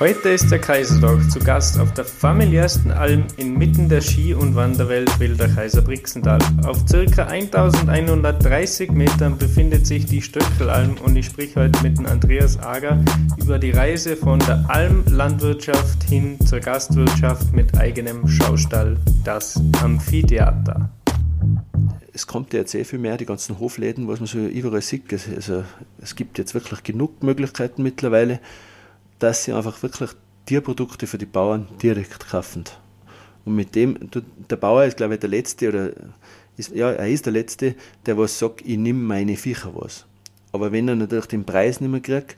Heute ist der Kaisertag zu Gast auf der familiärsten Alm inmitten der Ski- und Wanderwelt Wilder Kaiser Brixental. Auf ca. 1130 Metern befindet sich die Stöckelalm und ich spreche heute mit Andreas Ager über die Reise von der Almlandwirtschaft hin zur Gastwirtschaft mit eigenem Schaustall, das Amphitheater. Es kommt ja jetzt sehr viel mehr, die ganzen Hofläden, was man so überall sieht. Also, es gibt jetzt wirklich genug Möglichkeiten mittlerweile dass sie einfach wirklich Tierprodukte für die Bauern direkt kaufen. Und mit dem, der Bauer ist, glaube ich, der Letzte, oder ist, ja, er ist der Letzte, der was sagt, ich nehme meine Viecher was. Aber wenn er natürlich den Preis nicht mehr kriegt,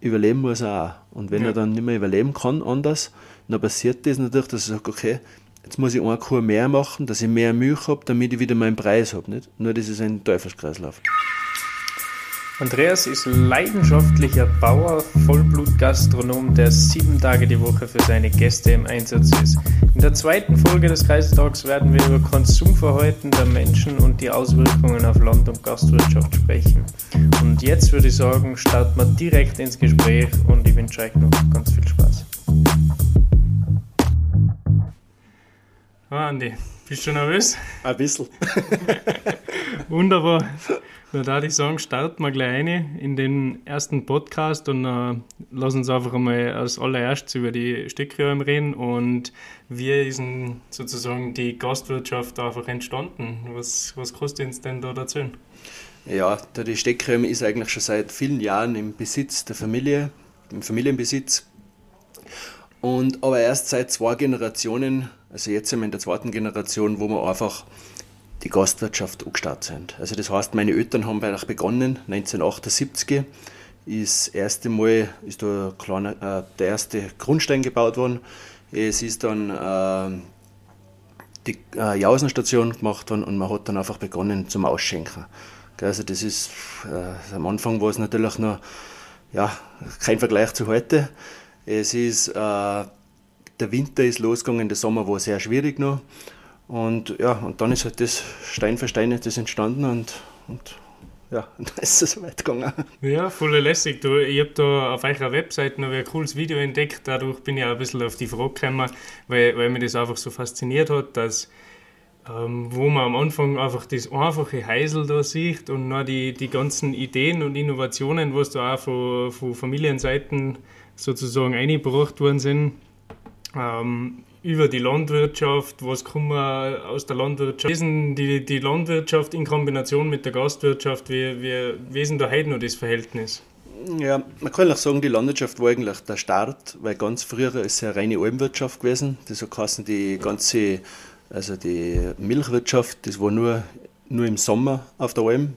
überleben muss er auch. Und wenn ja. er dann nicht mehr überleben kann, anders, dann passiert das natürlich, dass er sagt, okay, jetzt muss ich eine Kuh mehr machen, dass ich mehr Milch habe, damit ich wieder meinen Preis habe. Nicht? Nur das ist ein Teufelskreislauf. Andreas ist leidenschaftlicher Bauer, Vollblutgastronom, der sieben Tage die Woche für seine Gäste im Einsatz ist. In der zweiten Folge des Kreistags werden wir über Konsumverhalten der Menschen und die Auswirkungen auf Land- und Gastwirtschaft sprechen. Und jetzt würde ich sagen, starten wir direkt ins Gespräch und ich wünsche euch noch ganz viel Spaß. Oh Andi, bist du nervös? Ein bisschen. Wunderbar. Na, da ich sagen, starten wir gleich rein in den ersten Podcast und äh, lass uns einfach einmal als allererstes über die Stückräume reden und wie ist sozusagen die Gastwirtschaft einfach entstanden? Was, was kostet uns denn da erzählen? Ja, die Steckräume ist eigentlich schon seit vielen Jahren im Besitz der Familie, im Familienbesitz. Und aber erst seit zwei Generationen, also jetzt sind wir in der zweiten Generation, wo wir einfach die Gastwirtschaft angestartet sind. Also das heißt, meine Eltern haben eigentlich begonnen, 1978 ist das erste Mal ist da kleiner, äh, der erste Grundstein gebaut worden. Es ist dann äh, die äh, Jausenstation gemacht worden und man hat dann einfach begonnen zum Ausschenken. Also das ist, äh, am Anfang war es natürlich noch ja, kein Vergleich zu heute. Es ist, äh, der Winter ist losgegangen, der Sommer war sehr schwierig noch. Und ja, und dann ist halt das Stein für Stein das entstanden und, und ja, und dann ist es weit gegangen. Ja, voll lässig. Du, ich habe da auf eurer Webseite noch ein cooles Video entdeckt. Dadurch bin ich auch ein bisschen auf die Frage gekommen, weil, weil mich das einfach so fasziniert hat, dass ähm, wo man am Anfang einfach das einfache Heisel da sieht und noch die, die ganzen Ideen und Innovationen, was da auch von, von Familienseiten sozusagen eingebracht worden sind. Ähm, über die Landwirtschaft, was kann man aus der Landwirtschaft lesen, die, die Landwirtschaft in Kombination mit der Gastwirtschaft, wie, wie, wie ist denn da heute noch das Verhältnis? Ja, man kann auch sagen, die Landwirtschaft war eigentlich der Start, weil ganz früher ist es eine reine Almwirtschaft gewesen. Das heißt, die ganze, also die Milchwirtschaft, das war nur, nur im Sommer auf der Alm.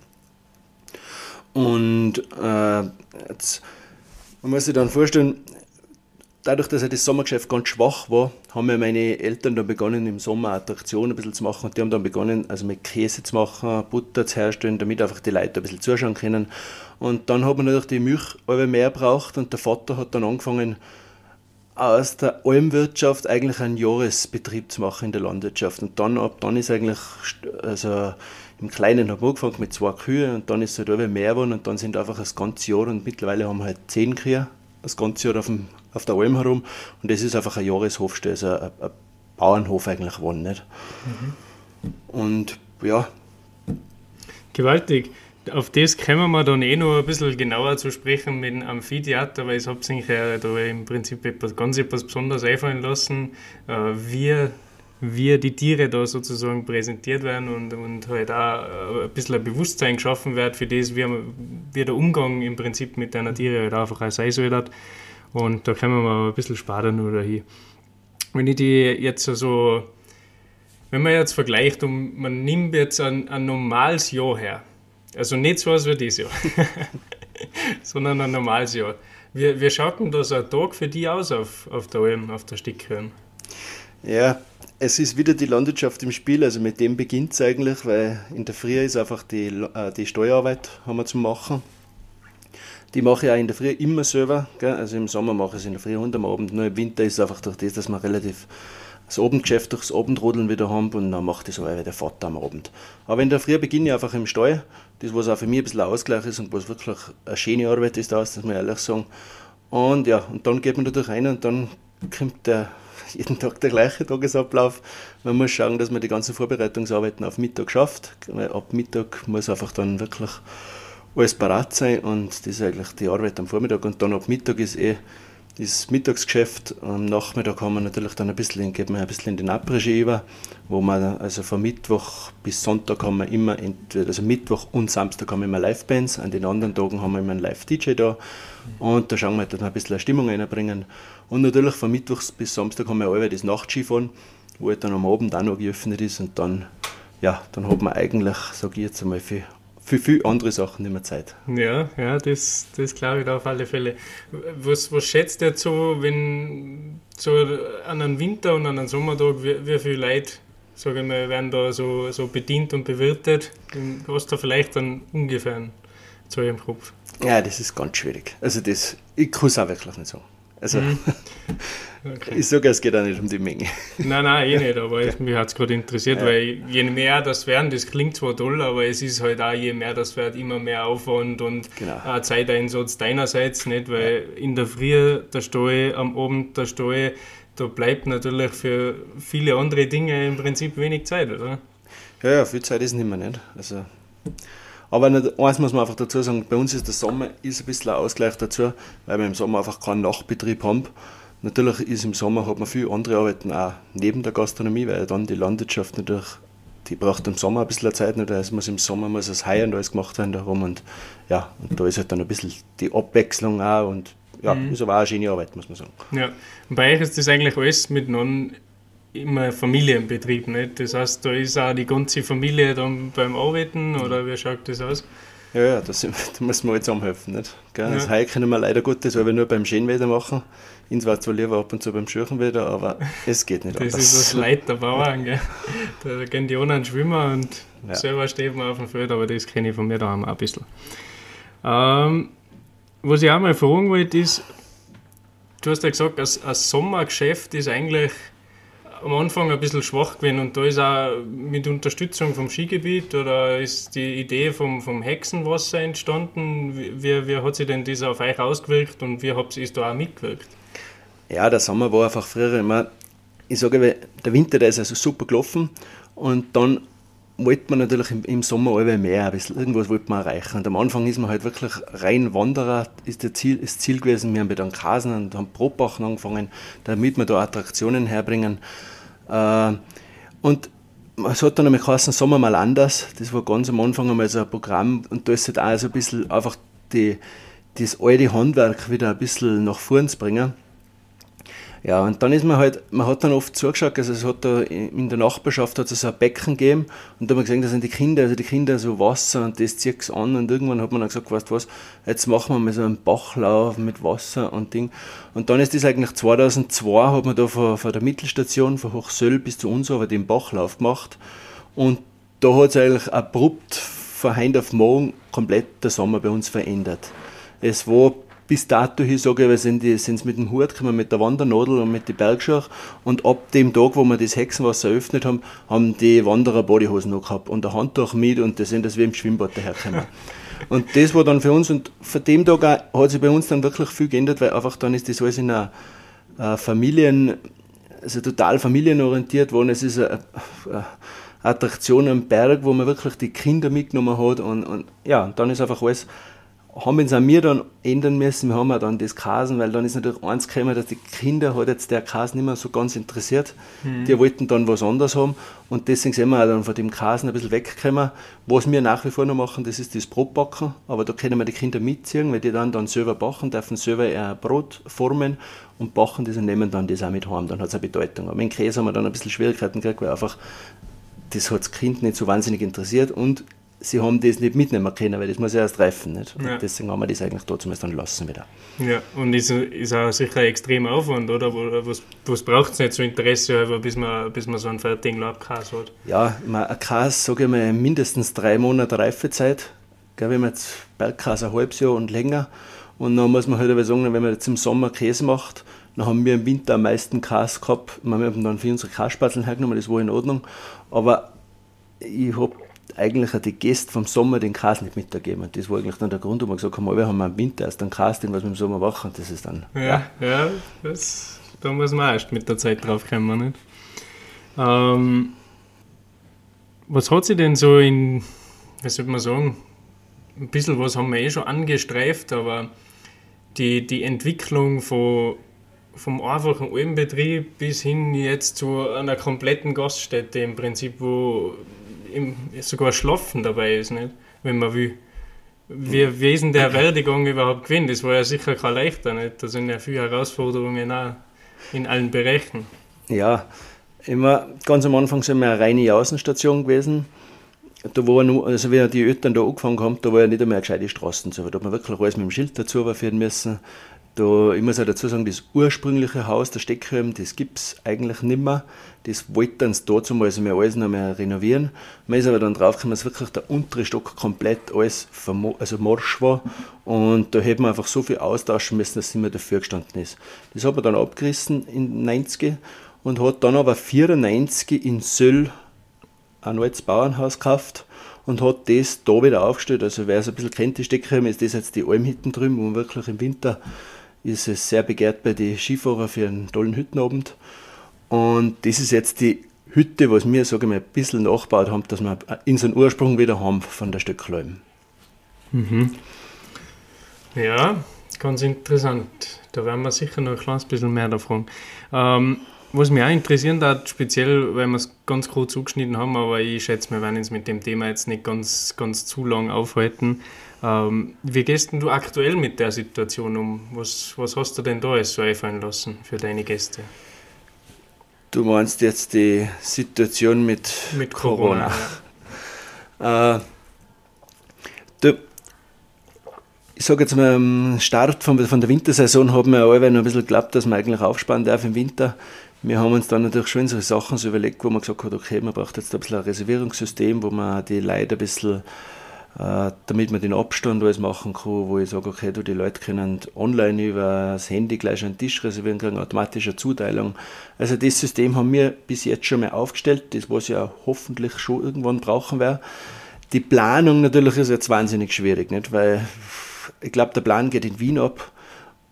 Und äh, jetzt, man muss sich dann vorstellen, dadurch, dass das Sommergeschäft ganz schwach war, haben meine Eltern dann begonnen, im Sommer Attraktionen ein bisschen zu machen. Und die haben dann begonnen, also mit Käse zu machen, Butter zu herstellen, damit einfach die Leute ein bisschen zuschauen können. Und dann hat man natürlich die Milch mehr braucht und der Vater hat dann angefangen, aus der Almwirtschaft eigentlich einen Jahresbetrieb zu machen in der Landwirtschaft. Und dann, ab dann ist eigentlich, also im Kleinen habe ich angefangen mit zwei Kühe und dann ist es halt mehr geworden und dann sind einfach das ganze Jahr und mittlerweile haben wir halt zehn Kühe das ganze Jahr auf, dem, auf der Alm herum. Und das ist einfach ein Jahreshofstelle, also ein, ein Bauernhof eigentlich geworden. Nicht? Mhm. Und ja. Gewaltig. Auf das kommen wir dann eh noch ein bisschen genauer zu sprechen mit dem Amphitheater, weil ich habe sich ja da im Prinzip etwas, ganz etwas Besonderes einfallen lassen, äh, wie, wie die Tiere da sozusagen präsentiert werden und, und halt auch äh, ein bisschen ein Bewusstsein geschaffen wird für das, wie, wie der Umgang im Prinzip mit deiner Tiere halt einfach auch sein soll. Und da können wir mal ein bisschen sparen oder hier. Wenn ich die jetzt so, wenn man jetzt vergleicht und man nimmt jetzt ein, ein normales Jahr her, also nicht so was wie dieses Jahr, sondern ein normales Jahr. Wie, wie schaut denn das ein Tag für die aus auf, auf der Alm, auf der Stickhörn? Ja, es ist wieder die Landwirtschaft im Spiel, also mit dem beginnt es eigentlich, weil in der Früh ist einfach die, äh, die Steuerarbeit haben wir zu machen. Die mache ich auch in der Früh immer selber. Gell? Also im Sommer mache ich es in der Früh und am Abend. Nur im Winter ist es einfach durch das, dass wir relativ das Abendgeschäft durchs Abendrodeln wieder haben und dann macht das aber der Vater am Abend. Aber in der Früh beginne ich einfach im Stall. Das, was auch für mich ein bisschen Ausgleich ist und was wirklich eine schöne Arbeit ist, das muss man ehrlich sagen. Und ja, und dann geht man da durch rein und dann kommt der jeden Tag der gleiche Tagesablauf. Man muss schauen, dass man die ganzen Vorbereitungsarbeiten auf Mittag schafft. Weil ab Mittag muss einfach dann wirklich alles parat sein und das ist eigentlich die Arbeit am Vormittag und dann ab Mittag ist eh das Mittagsgeschäft. Am Nachmittag haben wir natürlich dann ein bisschen, geht man ein bisschen in den Après über, wo man also von Mittwoch bis Sonntag haben wir immer, entweder, also Mittwoch und Samstag haben wir immer Live-Bands, an den anderen Tagen haben wir immer einen Live-DJ da und da schauen wir, dass wir ein bisschen eine Stimmung reinbringen. Und natürlich von Mittwoch bis Samstag haben wir alle das Nachtskifahren, wo halt dann am Abend auch noch geöffnet ist und dann, ja, dann hat man eigentlich, sage ich jetzt einmal, für für viele andere Sachen nicht mehr Zeit. Ja, ja, das, das glaube ich da auf alle Fälle. Was, was schätzt ihr so, wenn so an einem Winter und an einem Sommertag, wie, wie viele Leute, sage ich mal, werden da so, so bedient und bewirtet? Hast du da vielleicht dann ungefähr zu im Kopf? Ja, das ist ganz schwierig. Also das, ich kann es auch wirklich nicht sagen. Also, mhm. okay. ich sage, es geht auch nicht um die Menge. Nein, nein, eh nicht, aber okay. mich hat es gerade interessiert, ja. weil je mehr das werden, das klingt zwar toll, aber es ist halt auch, je mehr das wird, immer mehr Aufwand und genau. Zeiteinsatz deinerseits nicht, weil ja. in der Früh der Stall, am Abend der Stall, da bleibt natürlich für viele andere Dinge im Prinzip wenig Zeit, oder? Ja, ja, viel Zeit ist nicht mehr nicht. Also, aber nicht, eins muss man einfach dazu sagen, bei uns ist der Sommer ist ein bisschen ein Ausgleich dazu, weil wir im Sommer einfach keinen Nachtbetrieb haben. Natürlich ist im Sommer hat man viele andere Arbeiten auch neben der Gastronomie, weil dann die Landwirtschaft natürlich, die braucht im Sommer ein bisschen Zeit, nicht? also muss im Sommer muss das Heu und alles gemacht werden darum und ja, und da ist halt dann ein bisschen die Abwechslung auch und ja, mhm. ist aber auch eine schöne Arbeit, muss man sagen. Ja, und bei euch ist das eigentlich alles miteinander immer Familienbetrieb, nicht? Das heißt, da ist auch die ganze Familie dann beim Arbeiten oder wie schaut das aus? Ja, ja, da, sind, da müssen wir alle zusammenhelfen. Nicht? Gell? Ja. Das Heu können wir leider Gottes aber nur beim Schönwetter machen. Ins war zwar lieber ab und zu beim Schürchenwetter, aber es geht nicht Das anders. ist das Leid der Bauern. Gell? Da gehen die anderen schwimmen und ja. selber steht man auf dem Feld, aber das kenne ich von mir daheim auch ein bisschen. Ähm, was ich auch mal fragen wollte, ist, du hast ja gesagt, ein Sommergeschäft ist eigentlich am Anfang ein bisschen schwach gewesen und da ist auch mit Unterstützung vom Skigebiet oder ist die Idee vom, vom Hexenwasser entstanden? Wie, wie hat sich denn das auf euch ausgewirkt und wie habt ihr da auch mitgewirkt? Ja, der Sommer war einfach früher immer, ich sage, der Winter, der ist also super gelaufen und dann wollte man natürlich im, Sommer alle mehr, ein bisschen, irgendwas wollte man erreichen. Und am Anfang ist man halt wirklich rein Wanderer, ist der Ziel, das Ziel gewesen. Wir haben den Kasen und haben Probachen angefangen, damit wir da Attraktionen herbringen. Äh, und es hat dann einmal geheißen, Sommer mal anders. Das war ganz am Anfang einmal so ein Programm und da ist halt auch so ein bisschen einfach die, das alte Handwerk wieder ein bisschen nach vorn zu bringen. Ja, und dann ist man halt, man hat dann oft zugeschaut, also es hat da in der Nachbarschaft hat es so ein Becken gegeben und da haben wir gesehen, da sind die Kinder, also die Kinder so Wasser und das zieht es an und irgendwann hat man dann gesagt, weißt du was, jetzt machen wir mal so einen Bachlauf mit Wasser und Ding. Und dann ist das eigentlich 2002, hat man da von, von der Mittelstation, von Hochsöll bis zu uns, aber den Bachlauf gemacht und da hat es eigentlich abrupt von heute auf morgen komplett der Sommer bei uns verändert. Es war bis dato hier, sage ich, wir sind es mit dem Hut gekommen, mit der Wandernadel und mit den Bergschach. Und ab dem Tag, wo wir das Hexenwasser eröffnet haben, haben die Wanderer Bodyhosen noch gehabt und ein Handtuch mit und die sind das wie im Schwimmbad dahergekommen. und das war dann für uns, und von dem Tag auch, hat sich bei uns dann wirklich viel geändert, weil einfach dann ist das alles in einer, einer Familien, also total familienorientiert worden. Es ist eine, eine Attraktion am Berg, wo man wirklich die Kinder mitgenommen hat und, und ja, dann ist einfach alles haben uns auch wir dann ändern müssen. Wir haben auch dann das Kasen, weil dann ist natürlich eins gekommen, dass die Kinder hat jetzt der Kasen nicht mehr so ganz interessiert. Mhm. Die wollten dann was anderes haben und deswegen sind wir auch dann von dem Kasen ein bisschen weggekommen. Was wir nach wie vor noch machen, das ist das Brotbacken, aber da können wir die Kinder mitziehen, weil die dann, dann selber backen, dürfen selber ein Brot formen und backen das und nehmen dann das auch mit heim. Dann hat es eine Bedeutung. Aber mit Käse haben wir dann ein bisschen Schwierigkeiten gekriegt, weil einfach das hat das Kind nicht so wahnsinnig interessiert und sie haben das nicht mitnehmen können, weil das muss ja erst reifen. Nicht? Ja. Deswegen haben wir das eigentlich trotzdem dann lassen wieder. Ja, und ist, ist auch sicher ein extremer Aufwand, oder? Was, was braucht es nicht so Interesse, bis man, bis man so einen fertigen Labkas hat? Ja, ein Kas, sage ich mal, mindestens drei Monate Reifezeit. Gell, wenn man jetzt Bergkas ein halbes Jahr und länger. Und dann muss man halt aber sagen, wenn man jetzt im Sommer Käse macht, dann haben wir im Winter am meisten Kas gehabt. Wir haben dann für unsere Kasspatzeln hergenommen, das war in Ordnung. Aber ich habe eigentlich die Gäste vom Sommer den Kas nicht mitgeben. Und das war eigentlich dann der Grund, wo wir gesagt haben, wir haben im Winter erst einen Kas, den was wir im Sommer machen. Das ist dann. Ja, ja, ja das, da muss man erst mit der Zeit drauf kommen. Nicht? Ähm, was hat sie denn so in, wie soll man sagen, ein bisschen was haben wir eh schon angestreift, aber die, die Entwicklung von, vom einfachen Almbetrieb bis hin jetzt zu einer kompletten Gaststätte im Prinzip, wo im, sogar Schlafen dabei ist, nicht? wenn man will. Wie, wie ist denn der Werdegang überhaupt gewesen? Das war ja sicher kein leichter, nicht? Da sind ja viele Herausforderungen auch in allen Bereichen. Ja, immer ganz am Anfang sind wir eine reine Außenstation gewesen. Da war nur, also wie die Eltern da angefangen haben, da war ja nicht einmal eine gescheite Straßen zu. Da hat man wirklich alles mit dem Schild dazu führen müssen. Da, ich muss auch dazu sagen, das ursprüngliche Haus der Steckhelm, das gibt es eigentlich nicht mehr. Das wollten sie dazu mal also wir alles noch mehr renovieren. Man ist aber dann draufgekommen, dass wirklich der untere Stock komplett alles also morsch war. Und da hätte man einfach so viel austauschen müssen, dass es nicht mehr dafür gestanden ist. Das hat man dann abgerissen in 90 und hat dann aber 94 in Söll ein neues Bauernhaus gekauft und hat das da wieder aufgestellt. Also wer es ein bisschen kennt, die Steckheim, ist das jetzt die Almhütten drüben, wo man wirklich im Winter ist es sehr begehrt bei den Skifahrern für einen tollen Hüttenabend. Und das ist jetzt die Hütte, was wir, sage ich mal, ein bisschen nachgebaut haben, dass wir in seinen Ursprung wieder haben von der Stöckleim. Mhm. Ja, ganz interessant. Da werden wir sicher noch ein kleines bisschen mehr davon. Ähm, was mich auch interessieren hat, speziell, weil wir es ganz kurz zugeschnitten haben, aber ich schätze, wir werden uns mit dem Thema jetzt nicht ganz, ganz zu lang aufhalten. Ähm, wie gehst du aktuell mit der Situation um? Was, was hast du denn da alles so einfallen lassen für deine Gäste? Du meinst jetzt die Situation mit, mit Corona? Corona. äh, du, ich sage jetzt mal, am Start von, von der Wintersaison haben wir alle noch ein bisschen geglaubt, dass man eigentlich aufsparen darf im Winter. Wir haben uns dann natürlich schon so Sachen so überlegt, wo man gesagt hat, okay, man braucht jetzt ein bisschen ein Reservierungssystem, wo man die Leute ein bisschen, damit man den Abstand alles machen kann, wo ich sage, okay, du, die Leute können online über das Handy gleich einen Tisch reservieren, kriegen automatische Zuteilung. Also das System haben wir bis jetzt schon mal aufgestellt, das was ja hoffentlich schon irgendwann brauchen werden. Die Planung natürlich ist jetzt wahnsinnig schwierig, nicht? weil ich glaube, der Plan geht in Wien ab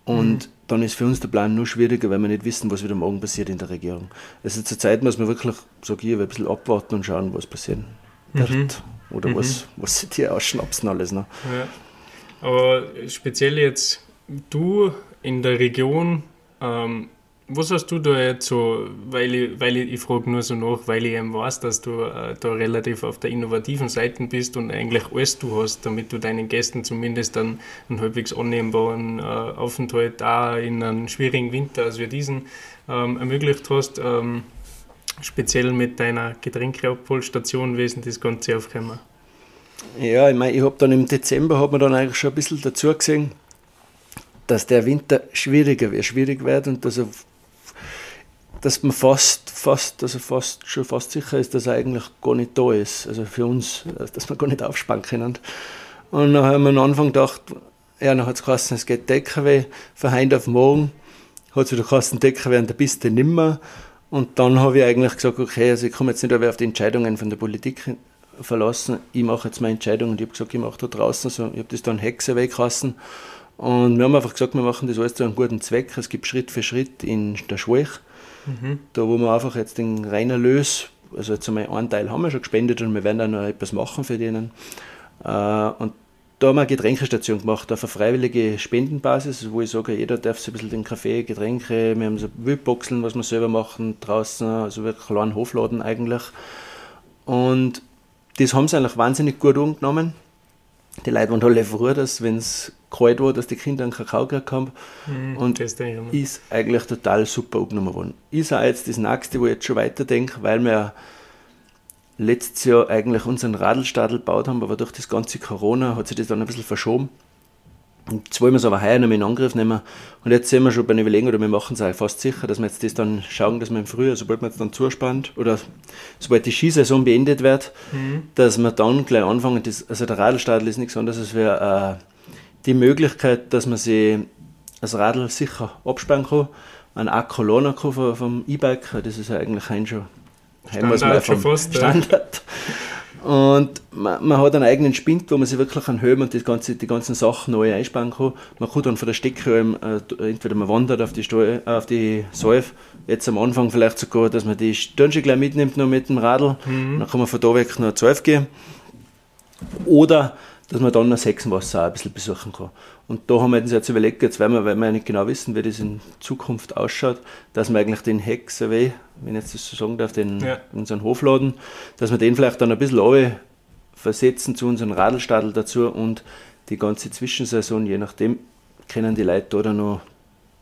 und mhm dann ist für uns der Plan nur schwieriger, weil wir nicht wissen, was wieder morgen passiert in der Regierung. Also zur Zeit muss man wirklich, sage ich, ein bisschen abwarten und schauen, was passieren wird. Mhm. Oder mhm. was, was sie dir ausschnapsen alles. Ne? Ja. Aber speziell jetzt du in der Region, ähm, was hast du da jetzt so, weil ich, weil ich, ich frage nur so nach, weil ich eben weiß, dass du äh, da relativ auf der innovativen Seite bist und eigentlich alles du hast, damit du deinen Gästen zumindest dann einen halbwegs annehmbaren äh, Aufenthalt auch in einem schwierigen Winter, als wir diesen ähm, ermöglicht hast. Ähm, speziell mit deiner Getränkeabholstation wesen das Ganze aufgekommen. Ja, ich meine, ich habe dann im Dezember hat man dann eigentlich schon ein bisschen dazu gesehen, dass der Winter schwieriger wird, schwierig wird und dass er dass man fast, fast, also fast, schon fast sicher ist, dass er eigentlich gar nicht da ist. Also für uns, dass wir gar nicht aufspannen können. Und dann haben wir am Anfang gedacht, ja, dann hat es geheißen, es geht DKW, von heute auf morgen hat es wieder geheißen, DKW an der Piste nimmer. Und dann habe ich eigentlich gesagt, okay, also ich komme jetzt nicht auf die Entscheidungen von der Politik verlassen, ich mache jetzt meine Entscheidung und ich habe gesagt, ich mache da draußen so, ich habe das dann Hexaway geheißen. Und wir haben einfach gesagt, wir machen das alles zu einem guten Zweck. Es gibt Schritt für Schritt in der Schwech Mhm. Da, wo wir einfach jetzt den reinen Erlös, also jetzt einmal einen Teil haben wir schon gespendet und wir werden dann noch etwas machen für denen. Äh, und da haben wir eine Getränkestation gemacht, auf einer freiwilligen Spendenbasis, wo ich sage, jeder darf sich ein bisschen den Kaffee, Getränke, wir haben so Wildboxeln, was wir selber machen, draußen, also einen kleinen Hofladen eigentlich. Und das haben sie eigentlich wahnsinnig gut angenommen. Die Leute waren alle froh, dass, wenn es kalt war, dass die Kinder einen Kakao gekriegt haben. Mhm, und ist eigentlich total super angenommen worden. Ist auch jetzt das nächste, wo ich jetzt schon weiterdenke, weil wir letztes Jahr eigentlich unseren Radlstadel gebaut haben, aber durch das ganze Corona hat sich das dann ein bisschen verschoben. Und jetzt wollen wir es aber heuer noch in Angriff nehmen. Und jetzt sind wir schon bei den Überlegungen, oder wir machen es auch fast sicher, dass wir jetzt das dann schauen, dass wir im Frühjahr, sobald man jetzt dann zuspannt, oder sobald die Skisaison beendet wird, mhm. dass wir dann gleich anfangen. Das, also der Radlstadel ist nichts anderes als wir, äh, die Möglichkeit, dass man sich das Radl sicher absperren kann, einen Akku kann vom E-Bike, das ist ja eigentlich ein schon, Standard, schon fast, Standard. Und man, man, hat einen eigenen Spind, wo man sich wirklich an Höhen und die, ganze, die ganzen Sachen neu einsparen kann. Man kann dann von der Steckröhre, äh, entweder man wandert auf die, Steu auf die Salve, jetzt am Anfang vielleicht sogar, dass man die Stirnchen gleich mitnimmt noch mit dem Radl, mhm. dann kann man von da weg noch 12 gehen. Oder dass man dann noch Sechsenwasser auch ein bisschen besuchen kann. Und da haben wir uns jetzt überlegt, jetzt weil wir, weil wir nicht genau wissen, wie das in Zukunft ausschaut, dass wir eigentlich den Hexaway, wenn ich jetzt das so sagen darf, den, ja. unseren Hofladen, dass wir den vielleicht dann ein bisschen versetzen zu unserem Radlstadel dazu und die ganze Zwischensaison, je nachdem, können die Leute da dann noch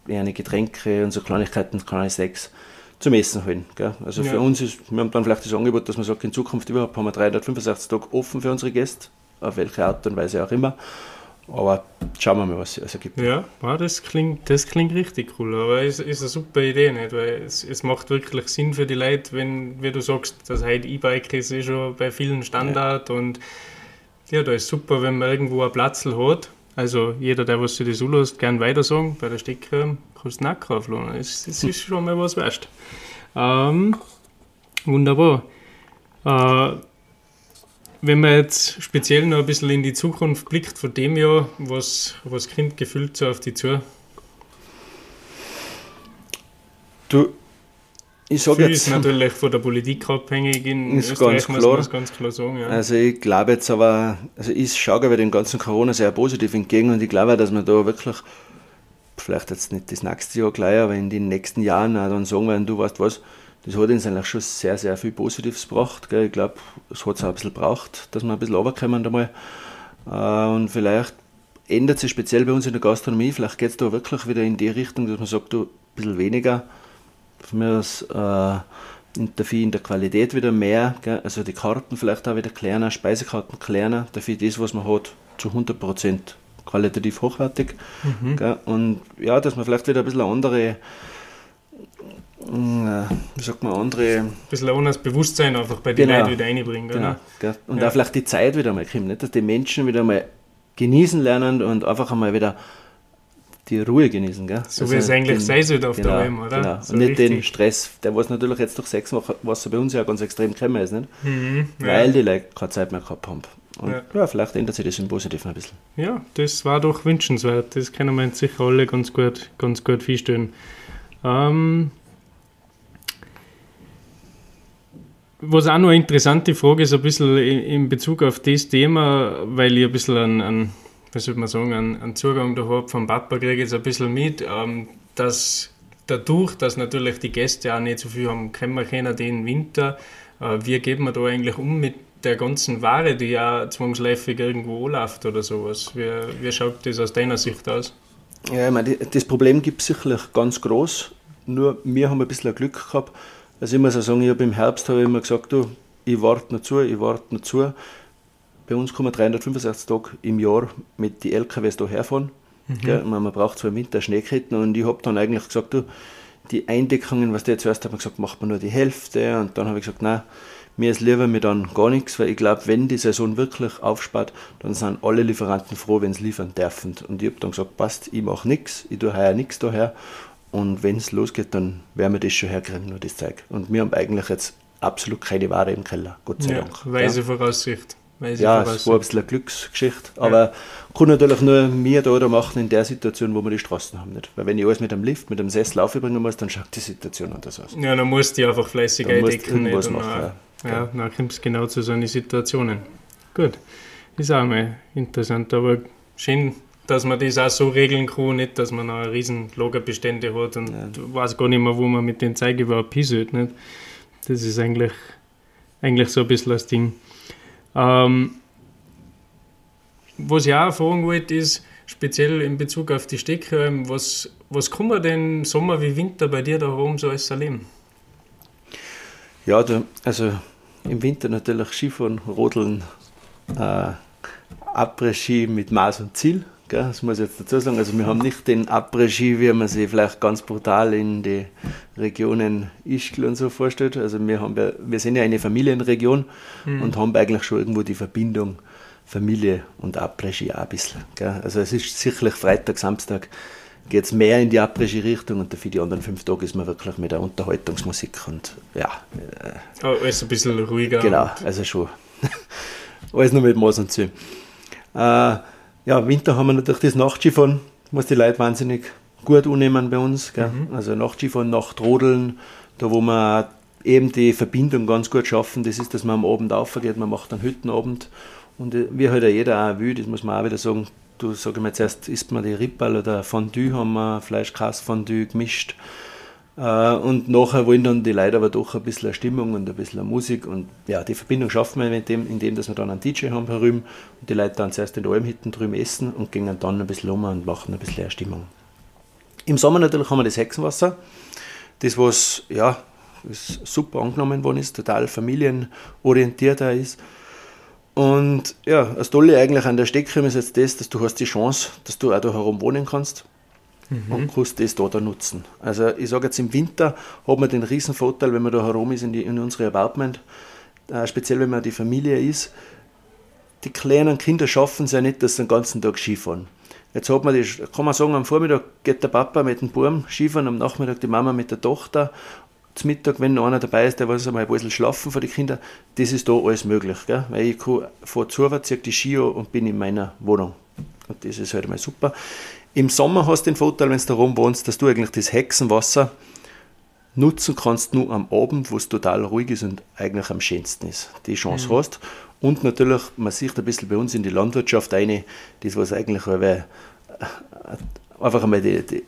eine Getränke und so Kleinigkeiten, kleine Snacks zum Essen holen. Gell? Also ja. für uns ist, wir haben dann vielleicht das Angebot, dass man sagt, in Zukunft überhaupt haben wir 365 Tage offen für unsere Gäste, auf welche Art und Weise auch immer. Aber schauen wir mal, was es ergibt. Ja, das, klingt, das klingt richtig cool. Aber es ist eine super Idee, nicht? weil es, es macht wirklich Sinn für die Leute, wenn, wie du sagst, das halt E-Bike ist eh schon bei vielen Standard ja. und ja, da ist super, wenn man irgendwo einen Platz hat. Also jeder, der was sich das anlässt, kann weiter sagen, bei der Stecker kannst du nicht kaufen. Das, das ist schon mal was wert. Ähm, wunderbar. Äh, wenn man jetzt speziell noch ein bisschen in die Zukunft blickt von dem Jahr, was, was kommt gefühlt so auf die zu? Du, ich sage jetzt... ist natürlich von der Politik abhängig in ist Österreich, ganz klar. muss ganz klar sagen. Ja. Also ich glaube jetzt aber, also ich schaue aber dem ganzen Corona sehr positiv entgegen und ich glaube, dass man da wirklich, vielleicht jetzt nicht das nächste Jahr gleich, aber in den nächsten Jahren auch dann sagen werden, du weißt was, das hat uns eigentlich schon sehr, sehr viel Positives gebracht. Gell. Ich glaube, es hat es auch ein bisschen gebraucht, dass wir ein bisschen runterkommen einmal. Äh, und vielleicht ändert sich speziell bei uns in der Gastronomie, vielleicht geht es da wirklich wieder in die Richtung, dass man sagt, du, ein bisschen weniger, von mir aus, äh, dafür in der Qualität wieder mehr, gell. also die Karten vielleicht auch wieder kleiner, Speisekarten kleiner, dafür das, was man hat, zu 100% qualitativ hochwertig. Mhm. Und ja, dass man vielleicht wieder ein bisschen andere wie sagt man, andere. Ein bisschen anderes Bewusstsein einfach bei den genau, Leuten wieder reinbringen. Genau, oder? Und ja. auch vielleicht die Zeit wieder mal kommt, nicht? dass die Menschen wieder mal genießen lernen und einfach einmal wieder die Ruhe genießen. Gell? So also wie es eigentlich den, sein sollte auf genau, der Alm, oder? Genau. So und nicht richtig. den Stress, der was natürlich jetzt durch sechs Wochen, was bei uns ja ganz extrem gekommen ist, nicht? Mhm, weil ja. die Leute keine Zeit mehr gehabt haben. Und ja. ja. vielleicht ändert sich das im Positiven ein bisschen. Ja, das war doch wünschenswert. Das können wir uns sicher alle ganz gut, ganz gut feststellen. Ähm, Was auch noch eine interessante Frage ist, ein bisschen in Bezug auf das Thema, weil ich ein bisschen an, an was soll man sagen, an, an Zugang da habe vom Papa, kriege ich jetzt ein bisschen mit, ähm, dass dadurch, dass natürlich die Gäste auch nicht so viel haben, können wir können den Winter, äh, wie gehen wir da eigentlich um mit der ganzen Ware, die ja zwangsläufig irgendwo anläuft oder sowas? Wie, wie schaut das aus deiner Sicht aus? Ja, ich meine, das Problem gibt es sicherlich ganz groß, nur wir haben ein bisschen Glück gehabt, also ich muss auch sagen, ich habe im Herbst habe ich immer gesagt, du, ich warte noch zu, ich warte noch zu. Bei uns kommen 365 Tage im Jahr mit den LKWs da herfahren. Mhm. Man braucht zwar im Winter Schneeketten und ich habe dann eigentlich gesagt, du, die Eindeckungen, was der zuerst hat man gesagt, macht man nur die Hälfte und dann habe ich gesagt, nein, mir ist lieber mir dann gar nichts, weil ich glaube, wenn die Saison wirklich aufspart, dann sind alle Lieferanten froh, wenn sie liefern dürfen. Und ich habe dann gesagt, passt, ich mache nichts, ich tue heuer nichts daher und wenn es losgeht, dann werden wir das schon herkriegen, nur das Zeug. Und wir haben eigentlich jetzt absolut keine Ware im Keller, Gott sei ja, Dank. Weise ja. Voraussicht. Weise ja, es war ein bisschen eine Glücksgeschichte. Aber ja. kann natürlich nur mir da oder machen in der Situation, wo wir die Straßen haben. Nicht. Weil wenn ich alles mit einem Lift, mit einem Sessel aufbringen muss, dann schaut die Situation anders aus. Ja, dann musst du einfach fleißig dann eindecken. Musst machen, ja. ja, dann kommst du genau zu so Situationen. Gut, ist auch mal interessant, aber schön, dass man das auch so regeln kann, nicht, dass man noch riesen Lagerbestände hat und ja. weiß gar nicht mehr, wo man mit den Zeug überhaupt hinsollt. Nicht? Das ist eigentlich, eigentlich so ein bisschen das Ding. Ähm, was ich auch fragen wollte, ist, speziell in Bezug auf die Steckräume, was, was kann man denn Sommer wie Winter bei dir da oben so alles erleben? Ja, du, also im Winter natürlich Skifahren, Rodeln, äh, Après-Ski mit Maß und Ziel. Gell? Das muss ich jetzt dazu sagen. Also wir haben nicht den Après-Ski, wie man sich vielleicht ganz brutal in die Regionen Ischgl und so vorstellt. Also wir, haben, wir sind ja eine Familienregion mhm. und haben eigentlich schon irgendwo die Verbindung Familie und Après-Ski auch ein bisschen. Gell? Also es ist sicherlich Freitag, Samstag geht es mehr in die Après-Ski-Richtung und für die anderen fünf Tage ist man wirklich mit der Unterhaltungsmusik und ja. Äh, oh, alles ein bisschen ruhiger. Genau, also schon Alles nur mit Maß und Ziel. Äh, ja, im Winter haben wir natürlich das Nachtskifahren, was die Leute wahnsinnig gut annehmen bei uns. Mhm. Also Nachtskifahren, Nachtrodeln, da wo wir eben die Verbindung ganz gut schaffen, das ist, dass man am Abend aufgeht, man macht einen Hüttenabend und äh, wie halt jeder auch will, das muss man auch wieder sagen, du sag mal zuerst isst man die Rippal oder Fondue haben wir, Fleischkäse-Fondue gemischt äh, und nachher wollen dann die Leute aber doch ein bisschen Stimmung und ein bisschen Musik und ja, die Verbindung schaffen wir indem, indem dass wir dann einen DJ haben herüben und die Leute dann zuerst in der Almhütten drüben essen und gehen dann ein bisschen um und machen ein bisschen Stimmung. Im Sommer natürlich haben wir das Hexenwasser, das was ja das super angenommen worden ist, total familienorientiert ist. Und ja, das Tolle eigentlich an der Steckcreme ist jetzt das, dass du hast die Chance, dass du auch da herum wohnen kannst mhm. und kannst das da, da nutzen. Also ich sage jetzt im Winter hat man den riesen Vorteil, wenn man da herum ist in, die, in unsere Apartment, äh, speziell wenn man die Familie ist, die kleinen Kinder schaffen es ja nicht, dass sie den ganzen Tag Skifahren. Jetzt hat man die, kann man sagen, am Vormittag geht der Papa mit dem Burm Skifahren, am Nachmittag die Mama mit der Tochter. Zum Mittag, wenn noch einer dabei ist, der was einmal ein bisschen schlafen für die Kinder, das ist da alles möglich. Gell? Weil ich kann vor zu, ziehe die Ski und bin in meiner Wohnung. Und das ist halt einmal super. Im Sommer hast du den Vorteil, wenn du da rum wohnst, dass du eigentlich das Hexenwasser nutzen kannst, nur am Abend, wo es total ruhig ist und eigentlich am schönsten ist. Die Chance mhm. hast. Und natürlich, man sieht ein bisschen bei uns in die Landwirtschaft eine, das was eigentlich einfach einmal die, die,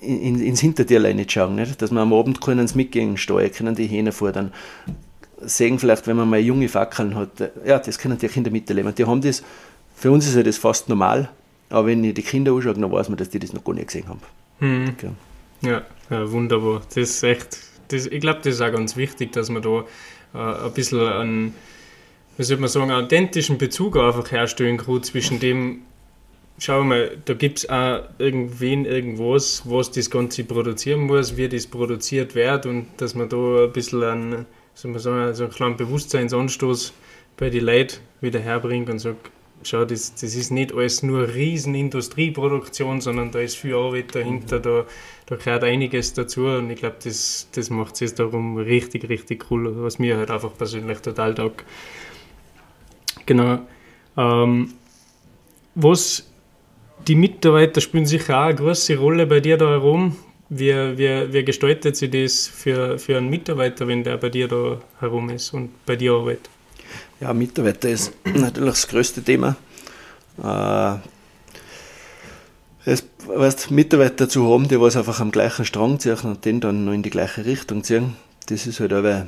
in, ins Hintertierlein nicht schauen, nicht? dass man am Abend können sie mitgehen, steuern, können die Hähne fordern, sehen vielleicht, wenn man mal junge Fackeln hat, äh, ja, das können die Kinder miterleben. Die haben das, für uns ist ja das fast normal, aber wenn ich die Kinder anschaue, dann weiß man, dass die das noch gar nicht gesehen haben. Hm. Okay. Ja, ja, wunderbar. Das ist echt, das, ich glaube, das ist auch ganz wichtig, dass man da äh, ein bisschen einen, wie soll man sagen, authentischen Bezug einfach herstellen kann zwischen dem, schau mal, da gibt es auch irgendwen, irgendwas, was das Ganze produzieren muss, wie das produziert wird und dass man da ein bisschen einen, soll man sagen, so einen kleinen Bewusstseinsanstoß bei den Leuten wieder herbringt und sagt, schau, das, das ist nicht alles nur riesen Industrieproduktion, sondern da ist viel Arbeit dahinter, da, da gehört einiges dazu und ich glaube, das, das macht es darum richtig, richtig cool, was mir halt einfach persönlich total taugt. Genau. Ähm, was die Mitarbeiter spielen sicher auch eine große Rolle bei dir da herum. Wie, wie, wie gestaltet sich das für, für einen Mitarbeiter, wenn der bei dir da herum ist und bei dir arbeitet? Ja, Mitarbeiter ist natürlich das größte Thema. Äh, es, weißt, Mitarbeiter zu haben, die was einfach am gleichen Strang ziehen und den dann noch in die gleiche Richtung ziehen, das ist halt aber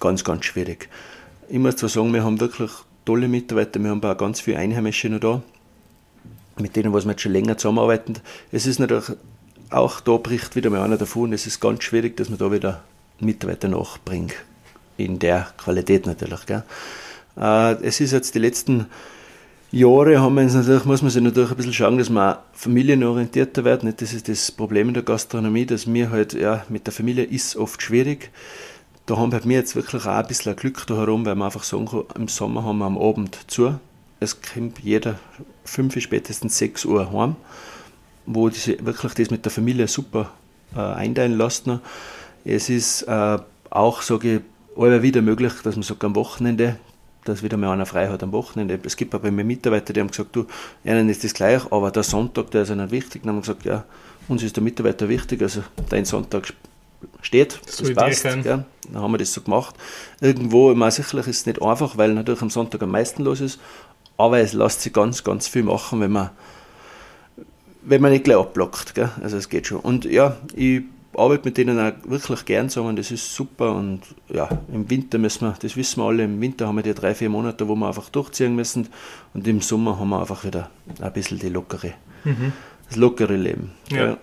ganz, ganz schwierig. Ich muss zwar sagen, wir haben wirklich tolle Mitarbeiter, wir haben auch ganz viele Einheimische noch da, mit denen was wir jetzt schon länger zusammenarbeiten. Es ist natürlich auch da bricht wieder mal einer davon, es ist ganz schwierig, dass man da wieder Mitarbeiter nachbringt. In der Qualität natürlich. Gell. Äh, es ist jetzt die letzten Jahre haben wir uns natürlich, muss man sich natürlich ein bisschen schauen, dass man familienorientierter wird. Das ist das Problem in der Gastronomie, dass mir halt, ja, mit der Familie ist oft schwierig. Da haben wir jetzt wirklich auch ein bisschen Glück da herum, weil man einfach sagen kann, im Sommer haben wir am Abend zu. Es kommt jeder fünf, spätestens sechs Uhr heim, wo die wirklich das mit der Familie super äh, einteilen lassen. Es ist äh, auch, sage ich, immer wieder möglich, dass man sagt, am Wochenende dass wieder mal einer frei hat am Wochenende. Es gibt aber bei mir Mitarbeiter, die haben gesagt, du, ihnen ist das gleich, aber der Sonntag, der ist ihnen wichtig. Dann haben wir gesagt, ja, uns ist der Mitarbeiter wichtig, also dein Sonntag steht, das, das passt. Ja. Dann haben wir das so gemacht. Irgendwo, meine, sicherlich ist es nicht einfach, weil natürlich am Sonntag am meisten los ist, aber es lässt sich ganz, ganz viel machen, wenn man, wenn man nicht gleich abblockt. Gell? Also es geht schon. Und ja, ich arbeite mit denen auch wirklich gern zusammen, das ist super und ja, im Winter müssen wir, das wissen wir alle, im Winter haben wir die drei, vier Monate, wo wir einfach durchziehen müssen und im Sommer haben wir einfach wieder ein bisschen die lockere, mhm. das lockere Leben. Ja.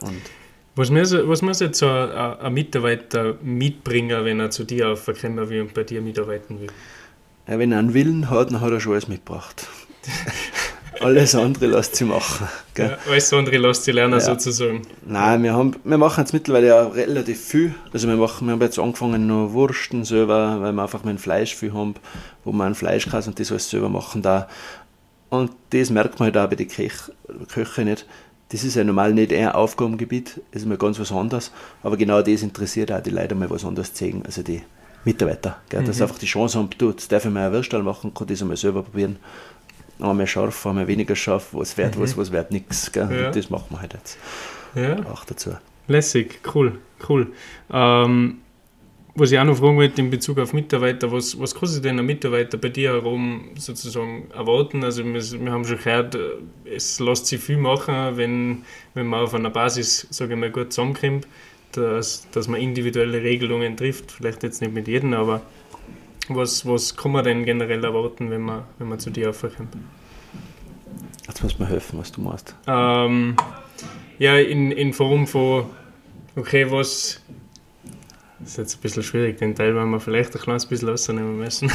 Was muss, was muss jetzt so ein, ein, Mitarbeiter mitbringen, wenn er zu dir aufkommen will und bei dir mitarbeiten will? Ja, wenn er einen Willen hat, dann hat er schon alles mitgebracht. Alles andere lässt sie machen. Ja, alles andere lässt sie lernen, ja. sozusagen. Nein, wir, haben, wir machen jetzt mittlerweile ja relativ viel. Also wir, machen, wir haben jetzt angefangen, nur Wursten selber, weil wir einfach mit Fleisch viel haben, wo man ein Fleischkäse und das alles selber machen da. Und das merkt man halt auch bei den Köch, Köchen nicht. Das ist ja normal nicht ein Aufgabengebiet, das ist mal ganz was anderes. Aber genau das interessiert auch die Leute mal was anderes zu sehen. Also die Mitarbeiter. Gell? Mhm. Dass sie einfach die Chance haben, du, jetzt darf ich mal einen Würstel machen, kann das einmal selber probieren. Einmal scharf, einmal weniger scharf, was wert mhm. was, was wert nichts. Ja. Das machen wir halt jetzt ja. auch dazu. Lässig, cool, cool. Ähm, was ich auch noch fragen wollte in Bezug auf Mitarbeiter, was, was kostet denn ein Mitarbeiter bei dir herum sozusagen erwarten? Also wir, wir haben schon gehört, es lässt sich viel machen, wenn, wenn man auf einer Basis, sage ich mal, gut zusammenkommt, dass, dass man individuelle Regelungen trifft, vielleicht jetzt nicht mit jedem, aber was, was kann man denn generell erwarten, wenn man, wenn man zu dir aufkommt? Jetzt muss man helfen, was du machst. Ähm, ja, in, in Form von, okay, was, ist jetzt ein bisschen schwierig, den Teil werden wir vielleicht ein kleines bisschen rausnehmen müssen.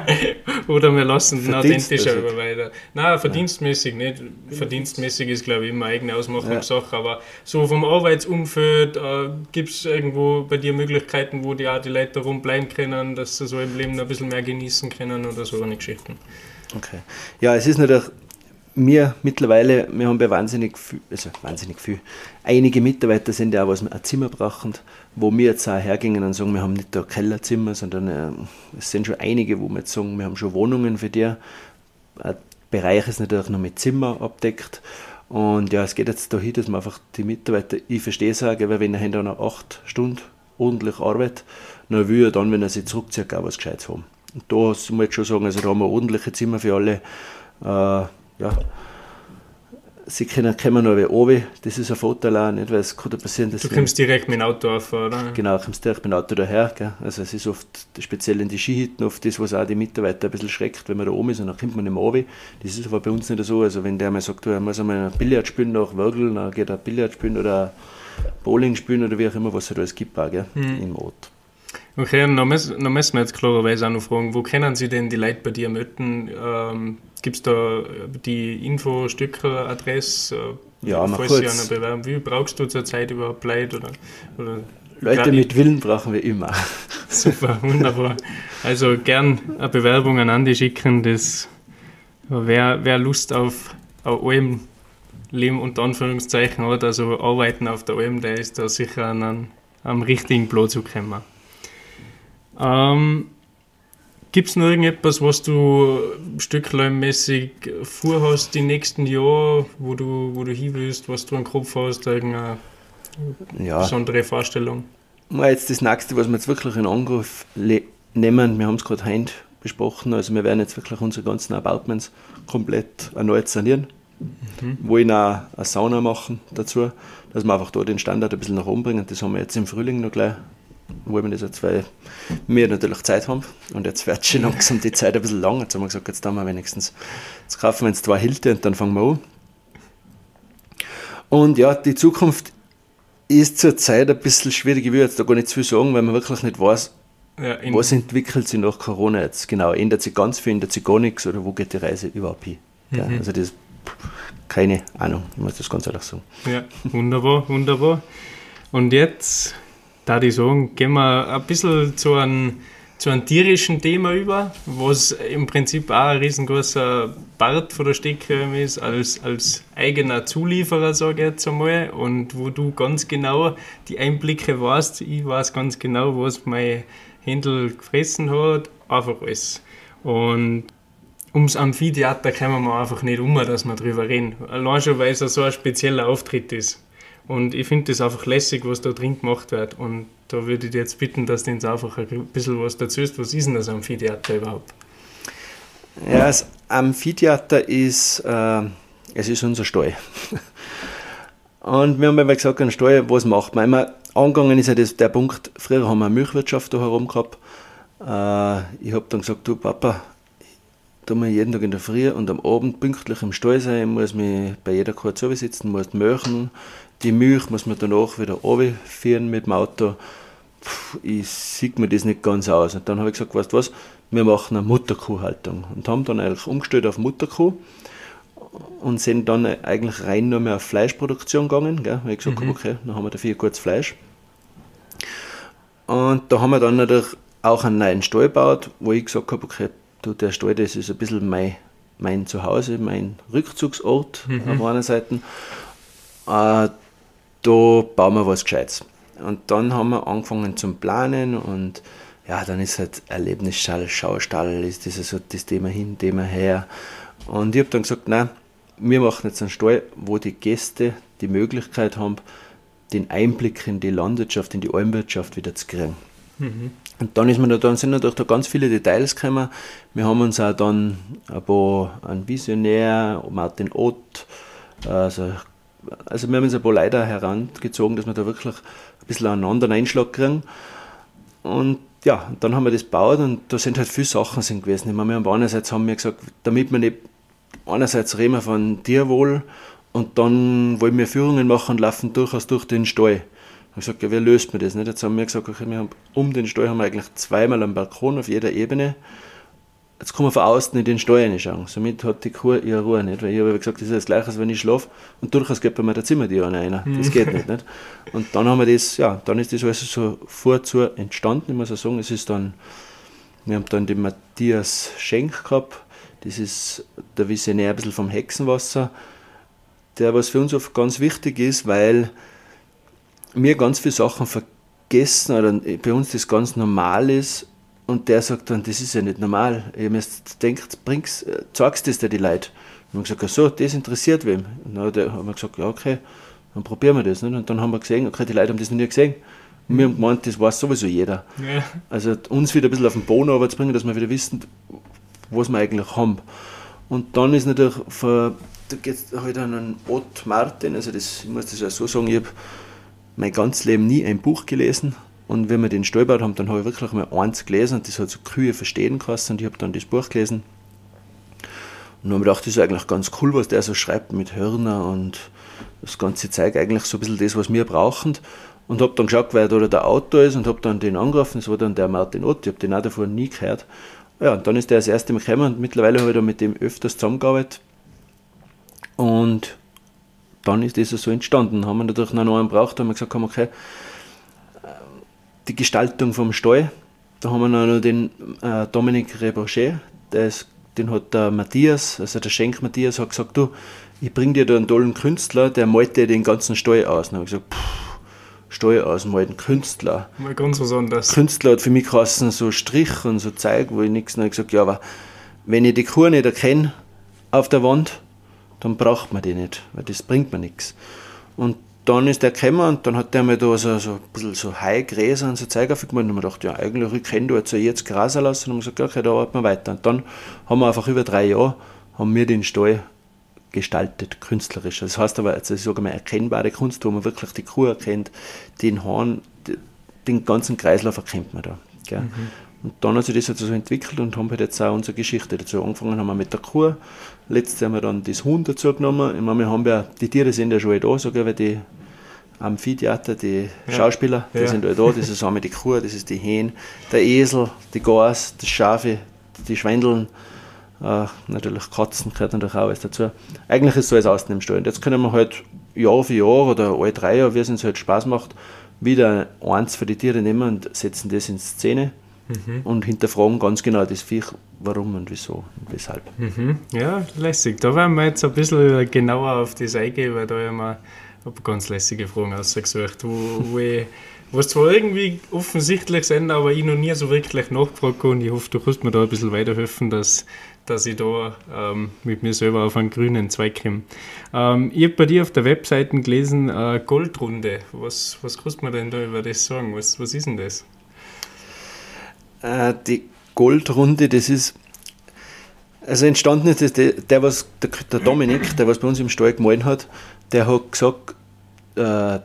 Oder wir lassen den authentischer über weiter. Nein, verdienstmäßig nicht. Verdienstmäßig ist, glaube ich, immer eigene Ausmachungssache. Ja. Aber so vom Arbeitsumfeld äh, gibt es irgendwo bei dir Möglichkeiten, wo die, auch die Leute rumbleiben können, dass sie so im Leben ein bisschen mehr genießen können oder so eine Geschichten. Okay. Ja, es ist natürlich wir mittlerweile, wir haben ja wahnsinnig viel, also wahnsinnig viel, einige Mitarbeiter sind ja auch, was ein Zimmer brauchen, wo wir jetzt auch hergingen und sagen, wir haben nicht da Kellerzimmer, sondern äh, es sind schon einige, wo wir jetzt sagen, wir haben schon Wohnungen für die. Ein Bereich ist natürlich noch mit Zimmer abdeckt. Und ja, es geht jetzt dahin, dass man einfach die Mitarbeiter, ich verstehe es auch, weil wenn er dann noch acht Stunden ordentlich arbeitet, dann will er dann, wenn er sich zurückzieht, auch was Gescheites haben. Und da muss man jetzt schon sagen, also da haben wir ordentliche Zimmer für alle. Äh, ja, sie können, kommen noch wie oben, das ist ein Vorteil auch, nicht, weil es kann passieren, dass... Du kommst direkt mit dem Auto auf, oder? Genau, du kommst direkt mit dem Auto daher, gell? also es ist oft, speziell in die Skihütten, oft das, was auch die Mitarbeiter ein bisschen schreckt, wenn man da oben ist und dann kommt man nicht mehr runter. Das ist aber bei uns nicht so, also wenn der mal sagt, er muss einmal ein Billard spielen nach Wörgl, dann geht er Billard spielen oder Bowling spielen oder wie auch immer, was es halt alles gibt auch, gell? Mhm. im Ort. Okay, und dann müssen, dann müssen wir jetzt klarerweise auch noch fragen, wo können Sie denn die Leute bei dir melden? Ähm, Gibt es da die Info-Stücke-Adresse? Äh, ja, mal kurz. Sie eine Bewerbung, wie brauchst du zurzeit überhaupt Leute? Oder, oder Leute mit Willen brauchen wir immer. Super, wunderbar. Also gern eine Bewerbung an Andi schicken. Das, wer, wer Lust auf, auf allem Leben unter Anführungszeichen hat, also arbeiten auf der Alm, der ist da sicher an einem, am richtigen Platz zu kommen. Ähm, Gibt es noch irgendetwas, was du stückleinmäßig vorhast die nächsten Jahre, wo du, wo du hin willst, was du im Kopf hast, irgendeine ja. besondere Vorstellung? Mal jetzt das nächste, was wir jetzt wirklich in Angriff nehmen, wir haben es gerade heute besprochen, also wir werden jetzt wirklich unsere ganzen Apartments komplett erneut sanieren. Mhm. Wollen auch eine Sauna machen dazu, dass wir einfach da den Standard ein bisschen nach oben bringen. Das haben wir jetzt im Frühling noch gleich wollen wir das jetzt, weil wir natürlich Zeit haben. Und jetzt wird schon langsam die Zeit ein bisschen lang. Jetzt haben wir gesagt, jetzt tun wir wenigstens, jetzt kaufen wir uns zwei Hilte und dann fangen wir an. Und ja, die Zukunft ist zurzeit ein bisschen schwierig. Ich will jetzt da gar nicht zu viel sagen, weil man wirklich nicht weiß, ja, was entwickelt sich nach Corona jetzt genau. Ändert sich ganz viel, ändert sich gar nichts oder wo geht die Reise überhaupt hin? Mhm. Ja, also das keine Ahnung, ich muss das ganz ehrlich sagen. Ja, wunderbar, wunderbar. Und jetzt da ich sagen, gehen wir ein bisschen zu einem, zu einem tierischen Thema über, was im Prinzip auch ein riesengroßer Part von der Steckröhm ist, als, als eigener Zulieferer, sage ich jetzt einmal, und wo du ganz genau die Einblicke weißt. Ich weiß ganz genau, was mein Händel gefressen hat, einfach alles. Und ums Amphitheater kommen wir einfach nicht um, dass wir drüber reden. Allein schon, weil es so ein spezieller Auftritt ist. Und ich finde das einfach lässig, was da drin gemacht wird. Und da würde ich dir jetzt bitten, dass du uns einfach ein bisschen was dazu ist. Was ist denn das Amphitheater überhaupt? Ja, das Amphitheater ist, äh, es ist unser Stall. Und wir haben immer gesagt, ein Stall, was macht man? Immer angegangen ist ja das, der Punkt, früher haben wir eine Milchwirtschaft da herum gehabt. Äh, ich habe dann gesagt, du Papa, muss ich jeden Tag in der Früh und am Abend pünktlich im Stall sein, ich muss mich bei jeder Kuh sitzen, muss möchen, die Milch muss man danach wieder runterführen mit dem Auto. Puh, ich sehe mir das nicht ganz aus. Und dann habe ich gesagt, weißt du was, wir machen eine Mutterkuhhaltung. Und haben dann eigentlich umgestellt auf Mutterkuh und sind dann eigentlich rein nur mehr auf Fleischproduktion gegangen. Gell? Weil ich gesagt mhm. okay, dann haben wir dafür kurz Fleisch. Und da haben wir dann natürlich auch einen neuen Stall gebaut, wo ich gesagt habe, okay, du, der Stall, das ist ein bisschen mein, mein Zuhause, mein Rückzugsort mhm. auf einer Seite. Äh, da bauen wir was Gescheites. Und dann haben wir angefangen zum Planen und ja, dann ist halt Erlebnisstall, Schaustall, ist das so das Thema hin, Thema her. Und ich habe dann gesagt, nein, wir machen jetzt einen Stall, wo die Gäste die Möglichkeit haben, den Einblick in die Landwirtschaft, in die Almwirtschaft wieder zu kriegen. Mhm. Und dann, ist man da, dann sind natürlich da ganz viele Details gekommen. Wir haben uns auch dann ein paar, ein Visionär, Martin Ott, also, also wir haben uns ein paar Leute herangezogen, dass wir da wirklich ein bisschen einen anderen Einschlag kriegen. Und ja, dann haben wir das gebaut und da sind halt viele Sachen sind gewesen. Ich meine, wir haben einerseits haben wir gesagt, damit wir nicht, einerseits reden wir von Tierwohl und dann wollen wir Führungen machen und laufen durchaus durch den Stall. Ich gesagt, ja, wie löst man das nicht? Jetzt haben wir gesagt, okay, wir haben, um den Stall haben wir eigentlich zweimal einen Balkon auf jeder Ebene. Jetzt kann man von außen in den Stall reinschauen. Somit hat die Kuh ihre Ruhe nicht. Weil ich habe gesagt, das ist das Gleiche, als wenn ich schlafe und durchaus geht bei mir der Zimmertür rein. Das geht nicht, nicht. Und dann haben wir das, ja, dann ist das alles so vorzu entstanden. Ich muss auch sagen, es ist dann, wir haben dann den Matthias Schenk gehabt. Das ist der Visionär ein bisschen vom Hexenwasser der was für uns oft ganz wichtig ist, weil wir ganz viele Sachen vergessen oder bei uns das ganz normal ist und der sagt dann, das ist ja nicht normal. Ich habe denkt, bring's, zeigst das dir die Leute. Und wir haben gesagt, so, das interessiert wem. Und dann haben wir gesagt, ja, okay, dann probieren wir das. Nicht? Und dann haben wir gesehen, okay, die Leute haben das noch nie gesehen. Und wir haben gemeint, das weiß sowieso jeder. Ja. Also uns wieder ein bisschen auf den Boden zu bringen, dass wir wieder wissen, was wir eigentlich haben. Und dann ist natürlich von da geht es halt an einen Ott Martin, also das, ich muss das ja so sagen, ich habe mein ganzes Leben nie ein Buch gelesen und wenn wir den gebaut haben, dann habe ich wirklich mal eins gelesen und das hat so Kühe verstehen geheißen und ich habe dann das Buch gelesen und habe mir gedacht, das ist eigentlich ganz cool, was der so schreibt mit Hörner und das ganze Zeug eigentlich so ein bisschen das, was wir brauchen und habe dann geschaut, wer da der Autor ist und habe dann den angerufen, das war dann der Martin Ott, ich habe den auch davor nie gehört. Ja, und dann ist der das erste Mal gekommen und mittlerweile habe ich da mit dem öfters zusammengearbeitet und dann ist das so entstanden. Haben wir natürlich noch einen braucht, haben wir gesagt, okay, die Gestaltung vom Stall, da haben wir noch den äh, Dominique Rebochet, den hat der Matthias, also der Schenk Matthias, hat gesagt, du, ich bring dir da einen tollen Künstler, der malt dir den ganzen Stall aus. Dann habe ich gesagt, pff, Stall ausmalen, Künstler. Mal ganz was anderes. Künstler hat für mich geheißen, so Strich und so Zeug, wo ich nichts, habe ich gesagt, ja, aber wenn ich die Kuh nicht erkenne auf der Wand, dann braucht man die nicht, weil das bringt mir nichts. Und dann ist der gekommen und dann hat der mir da so, so ein bisschen so Haigräser und so Zeug aufgemacht und ich mir gedacht, ja, eigentlich, ich kenne da jetzt, jetzt Gras lassen und haben gesagt, okay, da arbeiten wir weiter. Und dann haben wir einfach über drei Jahre, haben wir den Stall gestaltet, künstlerisch. Das heißt aber, also ich sage mal, erkennbare Kunst, wo man wirklich die Kuh erkennt, den Hahn, den ganzen Kreislauf erkennt man da. Mhm. Und dann hat sich das halt so entwickelt und haben halt jetzt auch unsere Geschichte dazu angefangen, haben wir mit der Kuh, letztes haben wir dann das Huhn dazu genommen. Ich meine, wir haben ja, die Tiere sind ja schon halt da, sogar weil die Amphitheater, die ja. Schauspieler, die ja. sind halt da, das ist einmal die Kuh, das ist die Hähn, der Esel, die Gars, das Schafe, die Schwendeln, äh, natürlich Katzen gehört natürlich auch alles dazu. Eigentlich ist so alles außen im Stall. Und jetzt können wir halt Jahr für Jahr oder alle drei Jahre, wie es uns halt Spaß macht, wieder eins für die Tiere nehmen und setzen das in Szene mhm. und hinterfragen ganz genau das Viech, warum und wieso und weshalb. Mhm. Ja, lässig. Da werden wir jetzt ein bisschen genauer auf das eingehen, weil da haben wir ganz lässige Fragen ausgesucht, wo, wo ich, was zwar irgendwie offensichtlich sind, aber ich noch nie so wirklich nachgefragt habe und ich hoffe, du kannst mir da ein bisschen weiterhelfen, dass, dass ich da ähm, mit mir selber auf einen grünen Zweig komme. Ähm, ich habe bei dir auf der Webseite gelesen, äh, Goldrunde. Was, was kannst du mir denn da über das sagen? Was, was ist denn das? Äh, die Goldrunde, das ist, also entstanden ist das, der, der was, der, der Dominik, der was bei uns im Stall gemahlen hat, der hat gesagt, äh,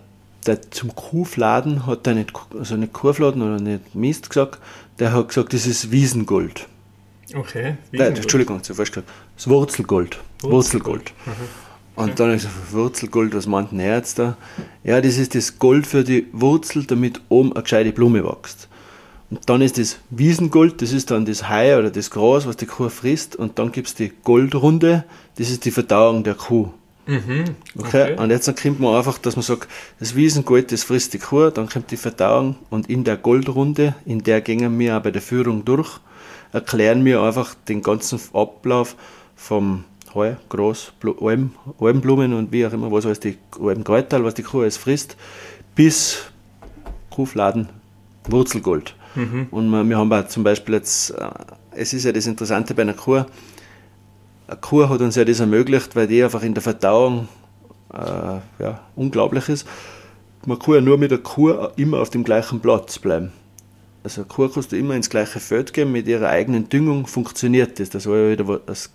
der zum Kuhfladen hat er nicht, also nicht Kuhfladen oder nicht Mist gesagt, der hat gesagt, das ist Wiesengold. Okay. Wiesengold. Nein, Entschuldigung, zu falsch gesagt. Das Wurzelgold. Wurzelgold. Wurzelgold. Mhm. Und dann ist Wurzelgold, was meint er jetzt da? Ja, das ist das Gold für die Wurzel, damit oben eine gescheite Blume wächst. Und dann ist das Wiesengold, das ist dann das Hai oder das Gras, was die Kuh frisst. Und dann gibt es die Goldrunde, das ist die Verdauung der Kuh. Mhm, okay. okay. Und jetzt kommt man einfach, dass man sagt, das Wiesengold, das frisst die Kuh, dann kommt die Verdauung und in der Goldrunde, in der gehen wir auch bei der Führung durch, erklären wir einfach den ganzen Ablauf vom Heu, Gras, Alm, Almblumen und wie auch immer, was alles die Almkräuter, was die Kuh alles frisst, bis Kuhfladen, Wurzelgold. Mhm. Und wir, haben auch zum Beispiel jetzt, äh, es ist ja das Interessante bei einer Kuh, eine Kuh hat uns ja das ermöglicht, weil die einfach in der Verdauung äh, ja, unglaublich ist. Man kann ja nur mit der Kuh immer auf dem gleichen Platz bleiben. Also eine Kuh kannst du immer ins gleiche Feld geben, mit ihrer eigenen Düngung funktioniert das. Das soll ja wieder das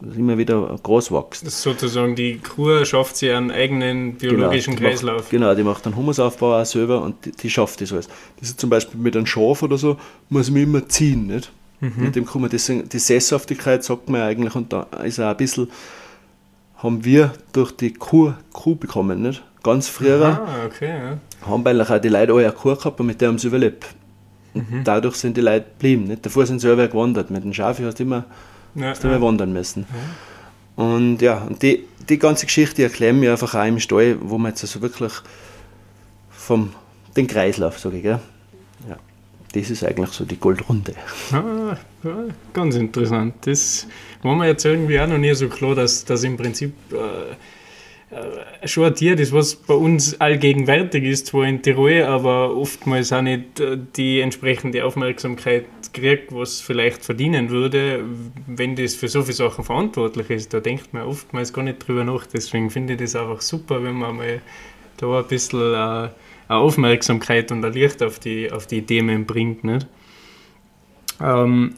immer wieder groß wächst. Sozusagen die Kuh schafft sie einen eigenen biologischen genau, Kreislauf. Macht, genau, die macht einen Humusaufbau auch selber und die, die, schafft das alles. Das ist zum Beispiel mit einem Schaf oder so, muss man immer ziehen, nicht? Mhm. Mit dem kann man das, die Sesshaftigkeit sagt man eigentlich und da ist auch ein bisschen, haben wir durch die Kuh, Kuh bekommen, nicht? Ganz früher ah, okay, ja. haben eigentlich auch die Leute alle eine Kuh gehabt und mit der haben sie überlebt. Und mhm. dadurch sind die Leute geblieben. Nicht? Davor sind sie selber gewandert. Mit dem Schaf hast du immer ja, hast du ja. wandern müssen. Ja. Und ja, und die, die ganze Geschichte erklären wir einfach auch im Stall, wo man jetzt also wirklich vom den Kreislauf, sage ich, gell? Ja, das ist eigentlich so die Goldrunde. Ah, ja, ganz interessant. Das war mir jetzt irgendwie auch noch nie so klar, dass das im Prinzip äh, schon ein Tier, das was bei uns allgegenwärtig ist, zwar in Tirol, aber oftmals auch nicht äh, die entsprechende Aufmerksamkeit kriegt, was vielleicht verdienen würde, wenn das für so viele Sachen verantwortlich ist. Da denkt man oftmals gar nicht drüber nach. Deswegen finde ich das einfach super, wenn man mal da ein bisschen äh, eine Aufmerksamkeit und ein Licht auf die, auf die Themen bringt. Nicht? Ähm,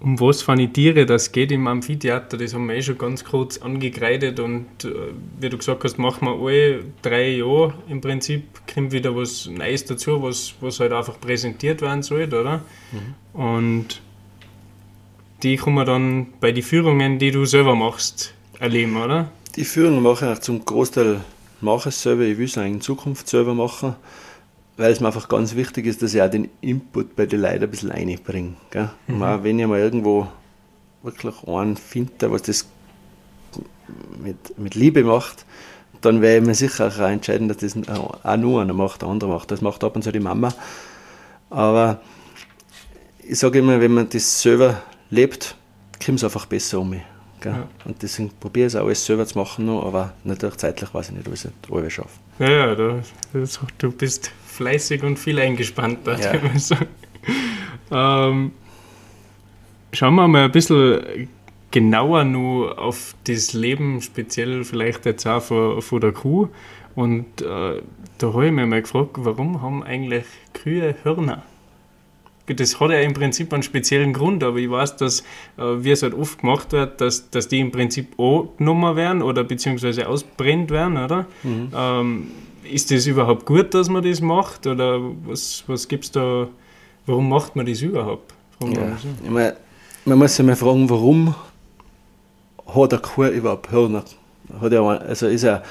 um was für eine Tiere das geht im Amphitheater, das haben wir eh schon ganz kurz angekreidet und äh, wie du gesagt hast, machen wir alle drei Jahre im Prinzip, kommt wieder was Neues dazu, was, was halt einfach präsentiert werden soll, oder? Mhm. Und die kann man dann bei den Führungen, die du selber machst, erleben, oder? Die Führungen mache ich zum Großteil mache ich selber, ich will es in Zukunft selber machen weil es mir einfach ganz wichtig ist, dass ich auch den Input bei den Leuten ein bisschen einbringe. Mhm. auch wenn ich mal irgendwo wirklich einen finde, was das mit, mit Liebe macht, dann werde ich mir sicher auch entscheiden, dass das auch nur einer macht, der andere macht. Das macht ab und zu die Mama. Aber ich sage immer, wenn man das selber lebt, kommt es einfach besser um mich. Ja. Und deswegen probiere ich es auch alles selber zu machen, noch, aber natürlich zeitlich weiß ich nicht, ob ich es alles schaffe. Ja, ja, du bist fleißig und viel eingespannt da. Ja. ähm, schauen wir mal ein bisschen genauer nur auf das Leben, speziell vielleicht jetzt auch von, von der Kuh. Und äh, da habe ich mich mal gefragt, warum haben eigentlich Kühe Hörner? Das hat ja im Prinzip einen speziellen Grund, aber ich weiß, dass, äh, wie es halt oft gemacht wird, dass, dass die im Prinzip angenommen werden oder beziehungsweise ausbrennt werden, oder? Mhm. Ähm, ist das überhaupt gut, dass man das macht? Oder was, was gibt es da, warum macht man das überhaupt? Ja. Ich mein, man muss sich mal fragen, warum hat der Kuh überhaupt Hörner? Hat er, also ist er,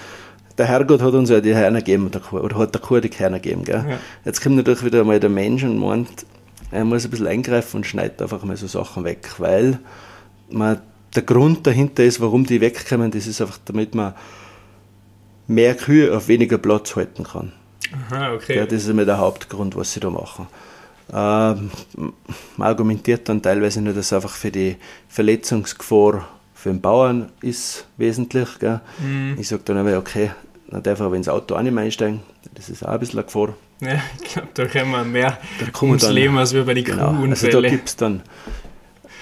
der Herrgott hat uns ja die Hörner gegeben, der Kuh, oder hat der Kuh die Hörner gegeben. Gell? Ja. Jetzt kommt natürlich wieder mal der Mensch und meint, er muss ein bisschen eingreifen und schneidet einfach mal so Sachen weg, weil man, der Grund dahinter ist, warum die wegkommen, das ist einfach, damit man mehr Kühe auf weniger Platz halten kann. Aha, okay. Ja, das ist immer der Hauptgrund, was sie da machen. Ähm, man argumentiert dann teilweise nur, dass es einfach für die Verletzungsgefahr für den Bauern ist wesentlich. Mhm. Ich sage dann aber, okay, dann darf er aber ins Auto auch nicht mehr einsteigen. Das ist auch ein bisschen eine Gefahr. Ja, ich glaube, da können wir mehr da ums dann, Leben als wir bei den genau, Kuhunfällen. Also da gibt's dann.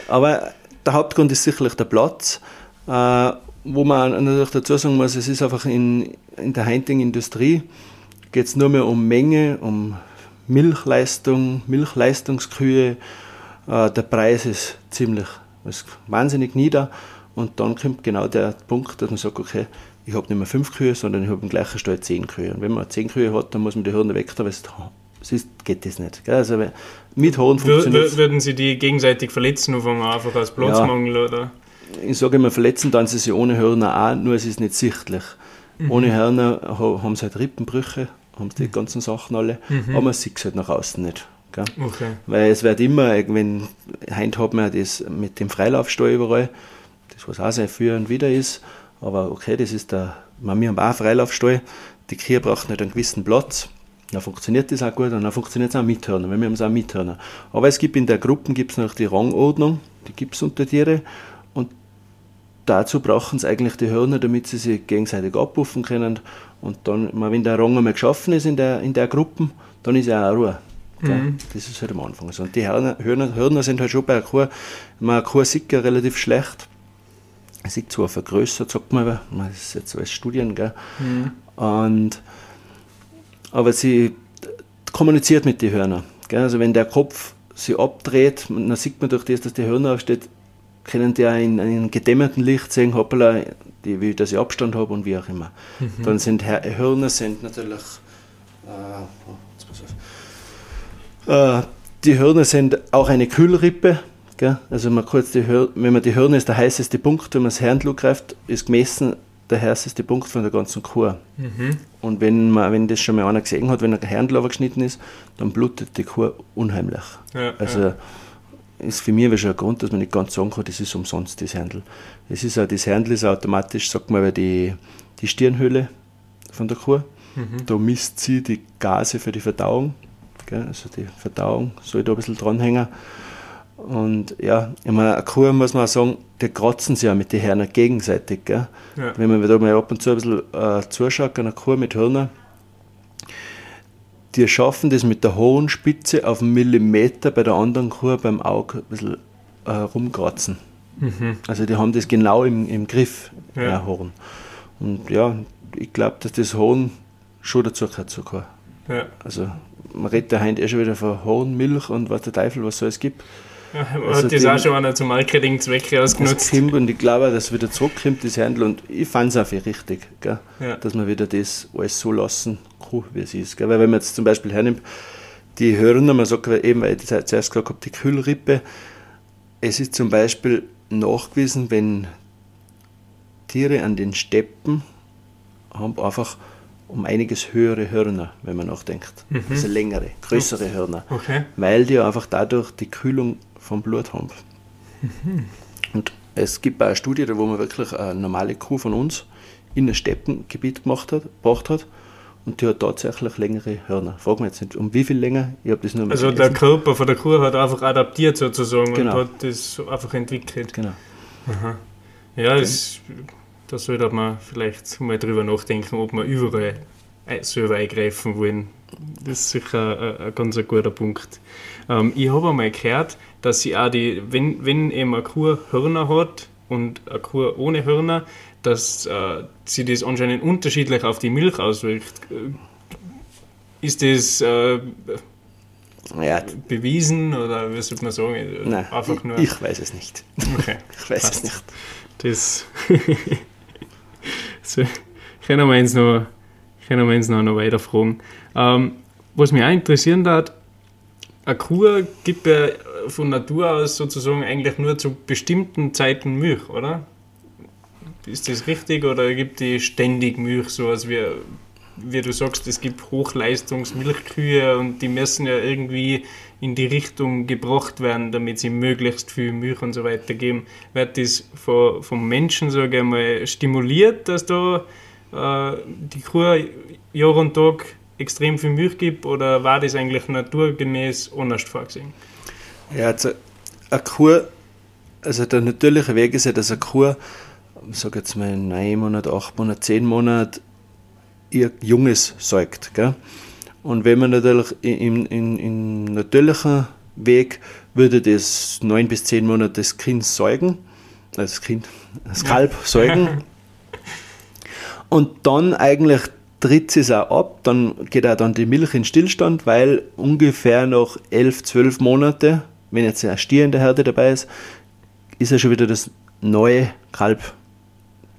Aber der Hauptgrund ist sicherlich der Platz. Äh, wo man natürlich dazu sagen muss, es ist einfach in, in der heutigen Industrie geht es nur mehr um Menge, um Milchleistung, Milchleistungskühe. Äh, der Preis ist ziemlich ist wahnsinnig nieder und dann kommt genau der Punkt, dass man sagt, okay, ich habe nicht mehr fünf Kühe, sondern ich habe im gleichen Stall zehn Kühe. Und wenn man zehn Kühe hat, dann muss man die Hirne weg, weil sonst geht das nicht. Gell? Also mit Horn funktioniert Würden Sie die gegenseitig verletzen, einfach aus Platzmangel? Ja. Oder? Ich sage immer, verletzen dann sie sich ohne Hörner auch, nur es ist nicht sichtlich. Mhm. Ohne Hörner haben sie halt Rippenbrüche, haben sie die ganzen Sachen alle, mhm. aber man sieht es halt nach außen nicht. Okay. Weil es wird immer, wenn, heute hat man das mit dem Freilaufstall überall, das was auch sehr für und wieder ist, aber okay, das ist der, wir haben auch einen Freilaufstall, die Kühe brauchen nicht einen gewissen Platz, dann funktioniert das auch gut und dann funktioniert es auch mit Hörner, weil wir haben es auch mit Hörner. Aber es gibt in der Gruppe gibt's noch die Rangordnung, die gibt es unter Tiere dazu brauchen sie eigentlich die Hörner, damit sie sich gegenseitig abpuffen können. Und dann, wenn der Rang einmal geschaffen ist in der, in der Gruppe, dann ist ja auch Ruhe. Mhm. Das ist halt am Anfang so. Und die Hörner, Hörner, Hörner sind halt schon bei einer Kuh, man eine Kuh sieht ja relativ schlecht. Man sieht zwar vergrößert, sagt man, aber das ist jetzt als Studien, gell? Mhm. Und, aber sie kommuniziert mit den Hörnern. Gell? Also wenn der Kopf sich abdreht, dann sieht man durch das, dass die Hörner aufsteht, können die auch in einem gedämmerten Licht sehen, hoppala, die, wie dass ich Abstand habe und wie auch immer. Mhm. Dann sind Hörner sind natürlich äh, oh, äh, die Hörner sind auch eine Kühlrippe. Gell? Also man kurz die Hör wenn man die Hörner ist der heißeste Punkt, wenn man das Herrn greift, ist gemessen der heißeste Punkt von der ganzen Kuh. Mhm. Und wenn, man, wenn das schon mal einer gesehen hat, wenn ein Herrn geschnitten ist, dann blutet die Kuh unheimlich. Ja, also ja. Ist für mich schon ein Grund, dass man nicht ganz sagen kann, das ist umsonst, das Händel. Es ist auch, das Händel ist automatisch, sagt man, die, die Stirnhöhle von der Kuh. Mhm. Da misst sie die Gase für die Verdauung. Gell? Also die Verdauung soll da ein bisschen dranhängen. Und ja, ich meine, eine Kuh muss man auch sagen, die kratzen sich ja mit den Hörnern gegenseitig. Gell? Ja. Wenn man da mal ab und zu ein bisschen äh, zuschaut, einer Kuh mit Hörnern, die schaffen das mit der hohen Spitze auf einen Millimeter bei der anderen Kuh beim Auge ein bisschen äh, rumkratzen. Mhm. Also die haben das genau im, im Griff, ja. Horn. Und ja, ich glaube, dass das Horn schon dazu gehört Kuh. Ja. Also man redet ja heute eh schon wieder von Horn, Milch und was der Teufel, was so es gibt. Man also hat das auch schon einer zum Marketingzwecke ausgenutzt. Kommt, und ich glaube, dass es wieder zurückkommt, das Handel. Und ich fand es auch für richtig? Ja. dass man wieder das alles so lassen kann, wie es ist. Gell? Weil wenn man jetzt zum Beispiel hernimmt, die Hörner, man sagt eben, weil ich zuerst gesagt habe, die Kühlrippe, es ist zum Beispiel nachgewiesen, wenn Tiere an den Steppen haben einfach um einiges höhere Hörner, wenn man nachdenkt. Mhm. Also längere, größere Hörner. Okay. Weil die einfach dadurch die Kühlung vom Blut haben. Mhm. Und es gibt auch eine Studie, wo man wirklich eine normale Kuh von uns in ein Steppengebiet gemacht hat, gebracht hat und die hat tatsächlich längere Hörner. Frag mich jetzt nicht, um wie viel länger? Ich das nur Also der Körper von der Kuh hat einfach adaptiert sozusagen genau. und hat das einfach entwickelt. Genau. Aha. Ja, okay. das, da sollte man vielleicht mal drüber nachdenken, ob wir überall selber eingreifen wollen. Das ist sicher ein, ein ganz guter Punkt. Ähm, ich habe einmal gehört, dass sie auch die, wenn, wenn eben eine Kuh Hörner hat und eine Kuh ohne Hörner, dass äh, sie das anscheinend unterschiedlich auf die Milch auswirkt. Äh, ist das äh, ja. bewiesen oder wie sollte man sagen? Nein, Einfach nur ich, ich weiß es nicht. Okay. ich weiß Passt. es nicht. Das so, können wir uns noch, können wir uns noch, noch weiter fragen. Ähm, was mich auch interessieren hat, eine Kuh gibt ja von Natur aus sozusagen eigentlich nur zu bestimmten Zeiten Milch, oder? Ist das richtig oder gibt die ständig Milch, so als wie, wie du sagst, es gibt Hochleistungsmilchkühe und die müssen ja irgendwie in die Richtung gebracht werden, damit sie möglichst viel Milch und so weiter geben. Wird das von, vom Menschen, sage ich mal, stimuliert, dass da äh, die Kuh Jahr und Tag extrem viel Milch gibt oder war das eigentlich naturgemäß anders vorgesehen? Ja, also eine Kuh, also der natürliche Weg ist ja, dass eine Kuh, ich sage jetzt mal neun Monate, acht Monate, zehn Monate ihr Junges säugt. Gell? Und wenn man natürlich im, im, im natürlichen Weg würde das neun bis zehn Monate das Kind säugen, das Kind, das Kalb säugen. Und dann eigentlich tritt es auch ab, dann geht auch dann die Milch in Stillstand, weil ungefähr nach elf, zwölf Monate, wenn jetzt ein Stier in der Herde dabei ist, ist ja schon wieder das neue Kalb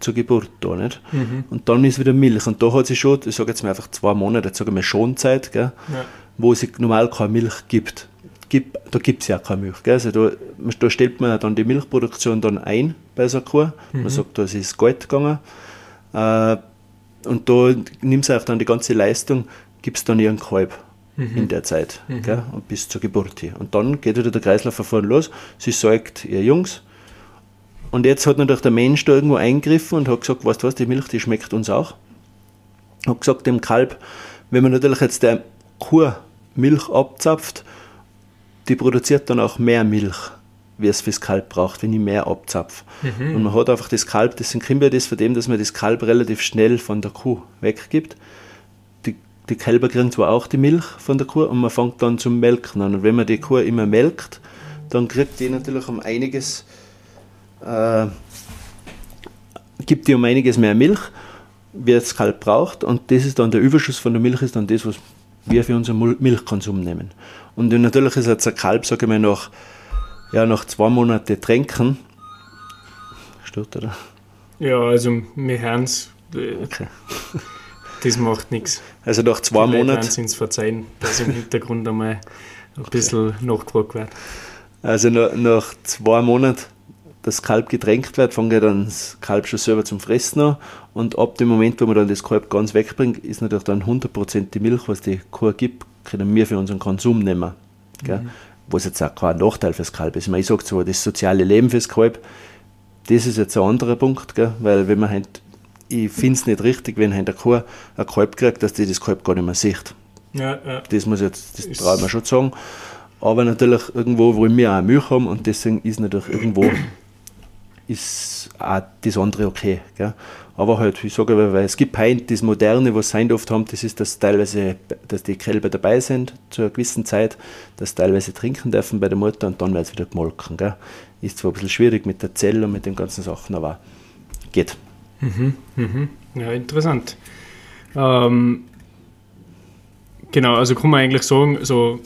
zur Geburt da, nicht? Mhm. Und dann ist wieder Milch. Und da hat sie schon, ich sage jetzt mal einfach zwei Monate, sage ich mal Schonzeit, gell, ja. wo es normal keine Milch gibt. gibt da gibt es ja keine Milch. Gell? Also da, da stellt man dann die Milchproduktion dann ein bei so einer Kuh. Mhm. Man sagt, da ist es Geld gegangen. Äh, und da nimmst du auch dann die ganze Leistung, gibst dann ihren Kalb mhm. in der Zeit mhm. gell? Und bis zur Geburt hier. Und dann geht wieder der Kreislaufverfahren los. Sie säugt ihr Jungs und jetzt hat natürlich der Mensch da irgendwo eingegriffen und hat gesagt, weißt du was, die Milch, die schmeckt uns auch. Hat gesagt dem Kalb, wenn man natürlich jetzt der Kuh Milch abzapft, die produziert dann auch mehr Milch, wie es fürs Kalb braucht, wenn ich mehr abzapfe. Mhm. Und man hat einfach das Kalb, das sind Kimber das von dem, dass man das Kalb relativ schnell von der Kuh weggibt. Die, Kälber kriegen zwar auch die Milch von der Kuh und man fängt dann zum Melken an. Und wenn man die Kuh immer melkt, dann kriegt die natürlich um einiges, äh, gibt die um einiges mehr Milch, wie das Kalb braucht. Und das ist dann der Überschuss von der Milch, ist dann das, was wir für unseren Milchkonsum nehmen. Und natürlich ist jetzt ein Kalb, sage ich mal, nach, ja, nach zwei Monaten Tränken, stört oder? Ja, also wir hören es. Äh, okay. Das macht nichts. Also nach zwei Die Monaten. Sie uns verzeihen, dass im Hintergrund einmal ein okay. bisschen nachgefragt wird. Also nach, nach zwei Monaten das Kalb getränkt wird, fängt ja dann das Kalb schon selber zum Fressen an. Und ab dem Moment, wo man dann das Kalb ganz wegbringt, ist natürlich dann 100% die Milch, was die Kuh gibt, können wir für unseren Konsum nehmen. Mhm. Was jetzt auch kein Nachteil fürs Kalb ist. Ich sage zwar, das soziale Leben fürs Kalb, das ist jetzt ein anderer Punkt, gell? weil wenn man halt ich finde es nicht richtig, wenn ein Kuh ein Kalb kriegt, dass die das Kalb gar nicht mehr sieht. Ja, ja. Das muss jetzt, das traue ich mir schon sagen. Aber natürlich irgendwo wollen wir auch Milch haben und deswegen ist natürlich irgendwo ist auch das andere okay. Gell? Aber halt, ich sage, weil es gibt heute das Moderne, was sie oft haben, das ist, dass teilweise, dass die Kälber dabei sind zu einer gewissen Zeit, dass sie teilweise trinken dürfen bei der Mutter und dann wird es wieder gemolken. Gell? Ist zwar ein bisschen schwierig mit der Zelle und mit den ganzen Sachen, aber geht. Mhm, mhm. Ja, interessant. Ähm, genau, also kann man eigentlich sagen, so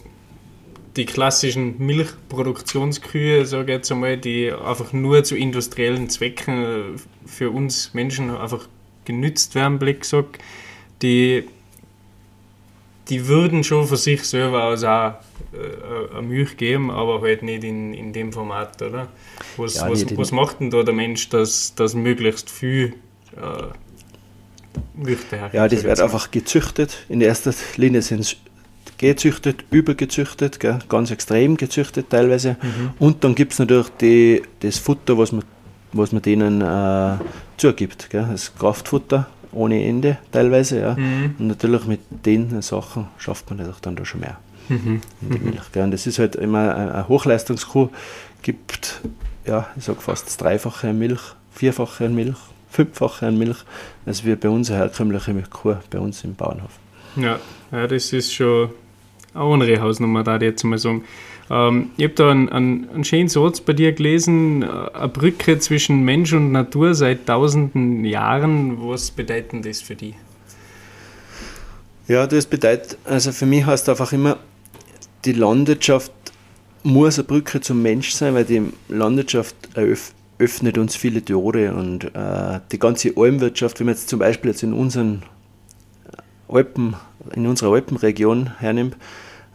die klassischen Milchproduktionskühe, sage ich jetzt einmal, die einfach nur zu industriellen Zwecken für uns Menschen einfach genützt werden, Blick gesagt, die, die würden schon für sich selber aus auch äh, eine Milch geben, aber halt nicht in, in dem Format, oder? Was, ja, was, was macht denn da der Mensch, dass, dass möglichst viel äh, daher Ja, das wird einfach gezüchtet. In erster Linie sind es gezüchtet, übergezüchtet, gell, ganz extrem gezüchtet teilweise. Mhm. Und dann gibt es natürlich die, das Futter, was man, was man denen äh, zugibt. Gell, das Kraftfutter ohne Ende teilweise. Ja. Mhm. Und natürlich mit den Sachen schafft man natürlich dann da schon mehr mhm. Milch. Und das ist halt immer eine Hochleistungskuh, gibt, ja, ich sage fast das Dreifache an Milch, Vierfache an Milch, Fünffache an Milch, als wie bei uns eine herkömmliche Kuh bei uns im Bauernhof. Ja, ja das ist schon eine andere Hausnummer, da jetzt mal sagen. Ähm, ich habe da einen, einen, einen, schönen Satz bei dir gelesen, eine Brücke zwischen Mensch und Natur seit tausenden Jahren. Was bedeutet das für dich? Ja, das bedeutet, also für mich heißt einfach immer, die Landwirtschaft muss eine Brücke zum Mensch sein, weil die Landwirtschaft öffnet uns viele Tore und äh, die ganze Almwirtschaft, wenn man jetzt zum Beispiel jetzt in unseren Alpen, in unserer Alpenregion hernimmt,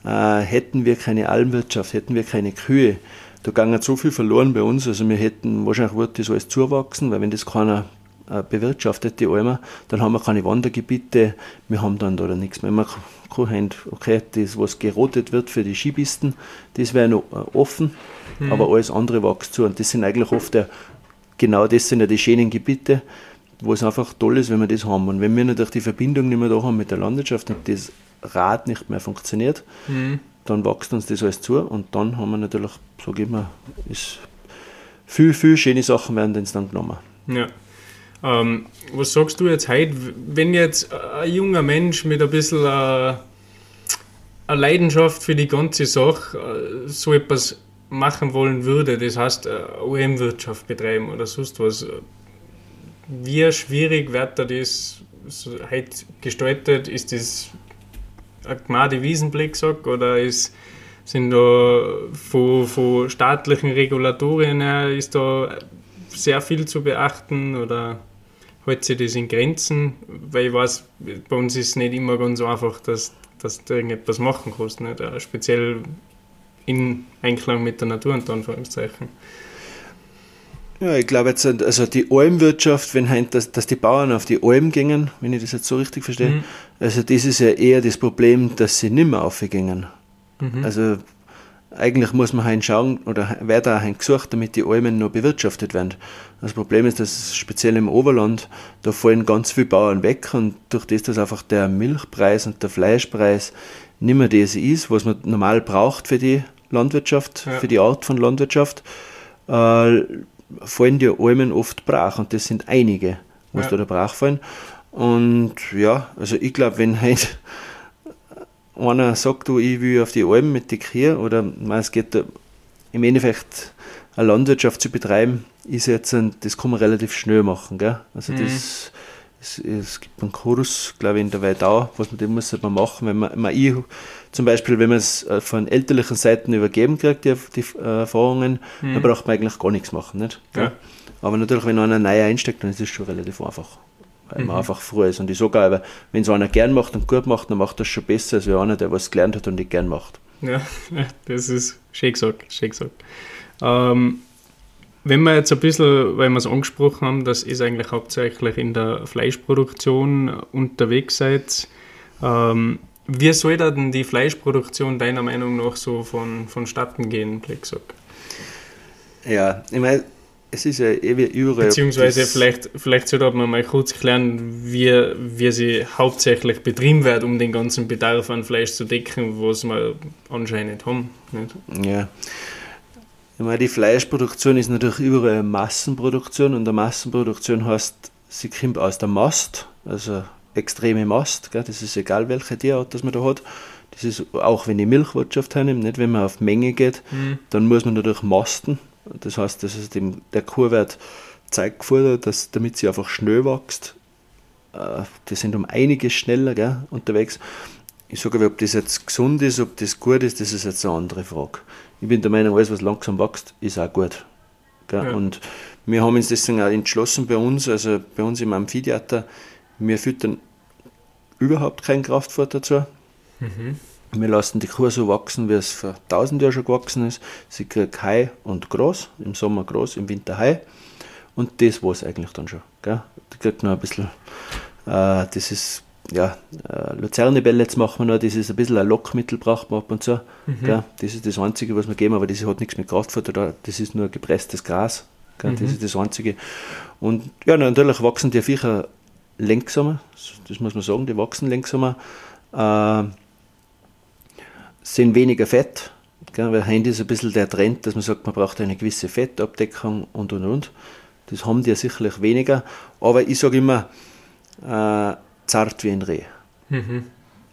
äh, hätten wir keine Almwirtschaft, hätten wir keine Kühe, da ginge so viel verloren bei uns. Also wir hätten, wahrscheinlich würde das alles zuwachsen, weil wenn das keiner äh, bewirtschaftet, die Almen, dann haben wir keine Wandergebiete, wir haben dann da nichts mehr. Man kann okay, das, was gerotet wird für die Skipisten, das wäre noch äh, offen, mhm. aber alles andere wächst zu. Und das sind eigentlich oft der, genau das sind ja die schönen Gebiete, wo es einfach toll ist, wenn wir das haben. Und wenn wir natürlich die Verbindung nicht mehr da haben mit der Landwirtschaft und das Rad nicht mehr funktioniert, mhm. dann wächst uns das alles zu und dann haben wir natürlich, sage ich mal, ist viel, viel schöne Sachen werden uns dann genommen. Ja. Ähm, was sagst du jetzt heute, wenn jetzt ein junger Mensch mit ein bisschen äh, eine Leidenschaft für die ganze Sache äh, so etwas machen wollen würde, das heißt äh, OM-Wirtschaft betreiben oder sonst was, wie schwierig wird da das heute gestaltet? Ist das ein Wiesenblick sagt, oder ist, sind da von, von staatlichen Regulatorien her ist da sehr viel zu beachten oder hält sich das in Grenzen? Weil ich weiß, bei uns ist es nicht immer ganz einfach, dass, dass du irgendetwas machen kannst, nicht? speziell in Einklang mit der Natur und Anführungszeichen. Ja, ich glaube jetzt, also die Almwirtschaft, wenn halt, dass, dass die Bauern auf die Alm gingen, wenn ich das jetzt so richtig verstehe, mhm. also das ist ja eher das Problem, dass sie nicht mehr aufgingen. Mhm. Also eigentlich muss man halt schauen, oder wird auch halt gesucht, damit die Almen noch bewirtschaftet werden. Das Problem ist, dass speziell im Oberland, da fallen ganz viele Bauern weg und durch das, dass einfach der Milchpreis und der Fleischpreis nicht mehr das ist, was man normal braucht für die Landwirtschaft, ja. für die Art von Landwirtschaft, äh, fallen die Almen oft brach und das sind einige, was ja. da, brach fallen. Und ja, also ich glaube, wenn halt einer sagt, du, ich will auf die Alpen mit den Kühen, oder man, es geht da, im Endeffekt eine Landwirtschaft zu betreiben, ist jetzt ein, das kann man relativ schnell machen. Gell? Also mhm. das, es, es, gibt einen Kurs, glaube ich, in der Weidau, was man, den muss man machen, wenn man, man ich, zum Beispiel, wenn man es äh, von elterlichen Seiten übergeben kriegt, die, die äh, Erfahrungen, mhm. dann braucht man eigentlich gar nichts machen. Nicht? Ja. Aber natürlich, wenn einer neu einsteckt, dann ist es schon relativ einfach. Weil mhm. man einfach froh ist. Und ich sage auch, wenn es einer gern macht und gut macht, dann macht das schon besser als einer, der was gelernt hat und nicht gern macht. Ja, das ist schön gesagt. Schön gesagt. Ähm, wenn wir jetzt ein bisschen, weil wir es angesprochen haben, dass ihr eigentlich hauptsächlich in der Fleischproduktion unterwegs seid, ähm, wie soll da denn die Fleischproduktion deiner Meinung nach so von, vonstatten gehen, Plexock? Ja, ich meine, es ist ja ewig überall. Beziehungsweise vielleicht, vielleicht sollte man mal kurz klären, wie, wie sie hauptsächlich betrieben wird, um den ganzen Bedarf an Fleisch zu decken, was wir anscheinend haben. Nicht? Ja. Ich meine, die Fleischproduktion ist natürlich überall Massenproduktion und eine Massenproduktion heißt, sie kommt aus der Mast, also extreme Mast, gell? das ist egal welche Tierart das man da hat. Das ist auch wenn die Milchwirtschaft hernimmt, nicht wenn man auf Menge geht, mhm. dann muss man natürlich masten. Das heißt, das ist dem, der Kuh wird Zeit gefordert, dass, damit sie einfach schnell wächst. Äh, die sind um einiges schneller gell, unterwegs. Ich sage aber, ob das jetzt gesund ist, ob das gut ist, das ist jetzt eine andere Frage ich bin der Meinung, alles, was langsam wächst, ist auch gut. Ja. Und wir haben uns deswegen auch entschlossen bei uns, also bei uns im Amphitheater, wir füttern überhaupt kein Kraftfutter dazu. Mhm. Wir lassen die Kuh so wachsen, wie es vor 1000 Jahren schon gewachsen ist. Sie kriegt Hai und Gras, im Sommer Gras, im Winter Hai. Und das war es eigentlich dann schon. Gell? Die kriegt noch ein bisschen, äh, das ist ja, äh, Luzernebälle machen wir noch, das ist ein bisschen ein Lockmittel, braucht man ab und zu. Mhm. Gell? Das ist das Einzige, was wir geben, aber das hat nichts mit Kraftfutter da, das ist nur gepresstes Gras. Gell? Mhm. Das ist das Einzige. Und ja, natürlich wachsen die Viecher langsamer, das muss man sagen, die wachsen langsamer, äh, sind weniger fett, gell? weil heute ist ein bisschen der Trend, dass man sagt, man braucht eine gewisse Fettabdeckung und und und. Das haben die sicherlich weniger, aber ich sage immer, äh, zart wie ein Reh. Mhm.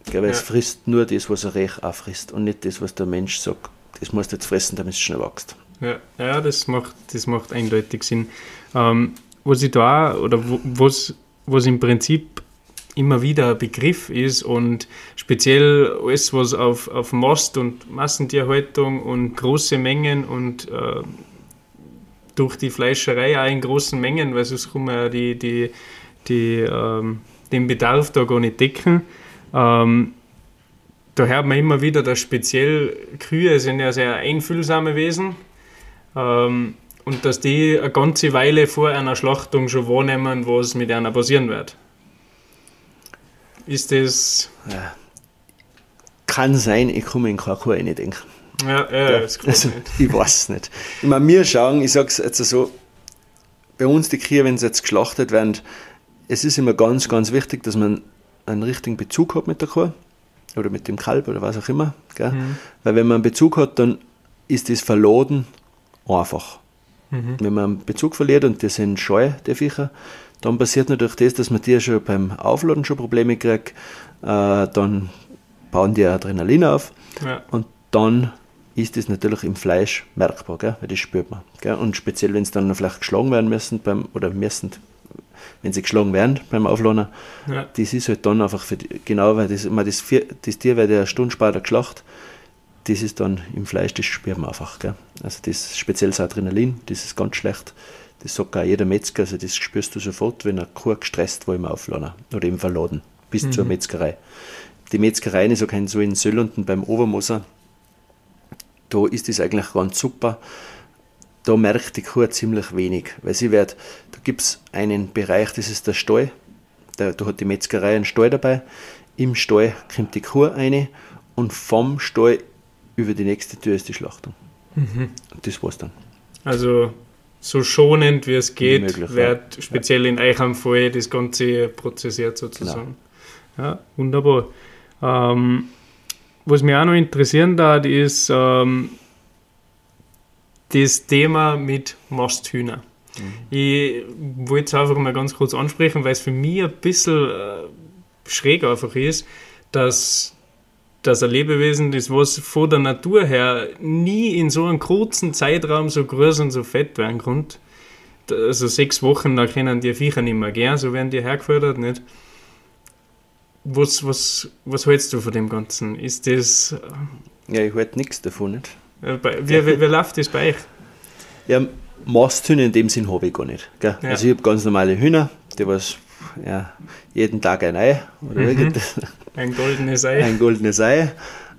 Gell, weil ja. es frisst nur das, was ein Reh auch frisst und nicht das, was der Mensch sagt. Das musst du jetzt fressen, damit es schnell wächst. Ja, ja das, macht, das macht eindeutig Sinn. Ähm, was ich da oder was, was im Prinzip immer wieder ein Begriff ist und speziell alles, was auf, auf Mast und Massentierhaltung und große Mengen und äh, durch die Fleischerei auch in großen Mengen, weil sonst kommen ja die, die, die ähm, den Bedarf da gar nicht decken. Ähm, da hört man immer wieder, dass speziell Kühe sind ja sehr einfühlsame Wesen ähm, und dass die eine ganze Weile vor einer Schlachtung schon wahrnehmen, was mit einer passieren wird. Ist das... Ja. Kann sein, ich komme in keine Kuh nicht denken. Ja, ja, ja das also, Ich weiß es nicht. Ich meine, wir schauen, ich sage es jetzt so, bei uns die Kühe, wenn sie jetzt geschlachtet werden, es ist immer ganz, ganz wichtig, dass man einen richtigen Bezug hat mit der Kuh oder mit dem Kalb oder was auch immer. Mhm. Weil wenn man einen Bezug hat, dann ist das Verladen einfach. Mhm. Wenn man Bezug verliert und die sind scheu, die Viecher, dann passiert natürlich das, dass man die schon beim Aufladen schon Probleme kriegt. Äh, dann bauen die Adrenalin auf ja. und dann ist das natürlich im Fleisch merkbar, gell? weil das spürt man. Gell? Und speziell, wenn sie dann vielleicht geschlagen werden müssen beim, oder müssen, wenn sie geschlagen werden beim Aufladen, ja. das ist halt dann einfach für die, genau, weil das, das, vier, das Tier wird ja eine Stunde später geschlacht, das ist dann im Fleisch, das spürt man einfach. Gell? Also das speziell das Adrenalin, das ist ganz schlecht. Das sagt auch jeder Metzger, also das spürst du sofort, wenn eine Kuh gestresst war im Aufladen oder im Verladen, bis mhm. zur Metzgerei. Die Metzgerei ist auch so in Söllenden beim Obermoser, da ist das eigentlich ganz super da merkt die Kuh ziemlich wenig, weil sie wird, da gibt es einen Bereich, das ist der Stall, da, da hat die Metzgerei einen Stall dabei, im Stall kommt die Kuh rein und vom Stall über die nächste Tür ist die Schlachtung. Mhm. Und das war's dann. Also so schonend wie es geht, möglich, wird ja. speziell in eurem Fall das Ganze prozessiert sozusagen. Genau. Ja, wunderbar. Ähm, was mich auch noch interessieren darf, ist, ähm, das Thema mit Masthühner. Mhm. Ich wollte es einfach mal ganz kurz ansprechen, weil es für mich ein bisschen äh, schräg einfach ist, dass dass ein Lebewesen ist, was von der Natur her nie in so einem kurzen Zeitraum so groß und so fett werden kann. Also sechs Wochen, da können die Viecher nicht mehr gern, so werden die hergefördert, nicht? Was, was, was hältst du von dem Ganzen? Ist das. Ja, ich halte nichts davon, nicht? Äh, wie, wie, wie läuft das bei euch? Ja, Masthühner in dem Sinn habe ich gar nicht. Ja. Also ich habe ganz normale Hühner, die was ja, jeden Tag ein Ei oder mhm. Ein goldenes Ei. Ein goldenes Ei.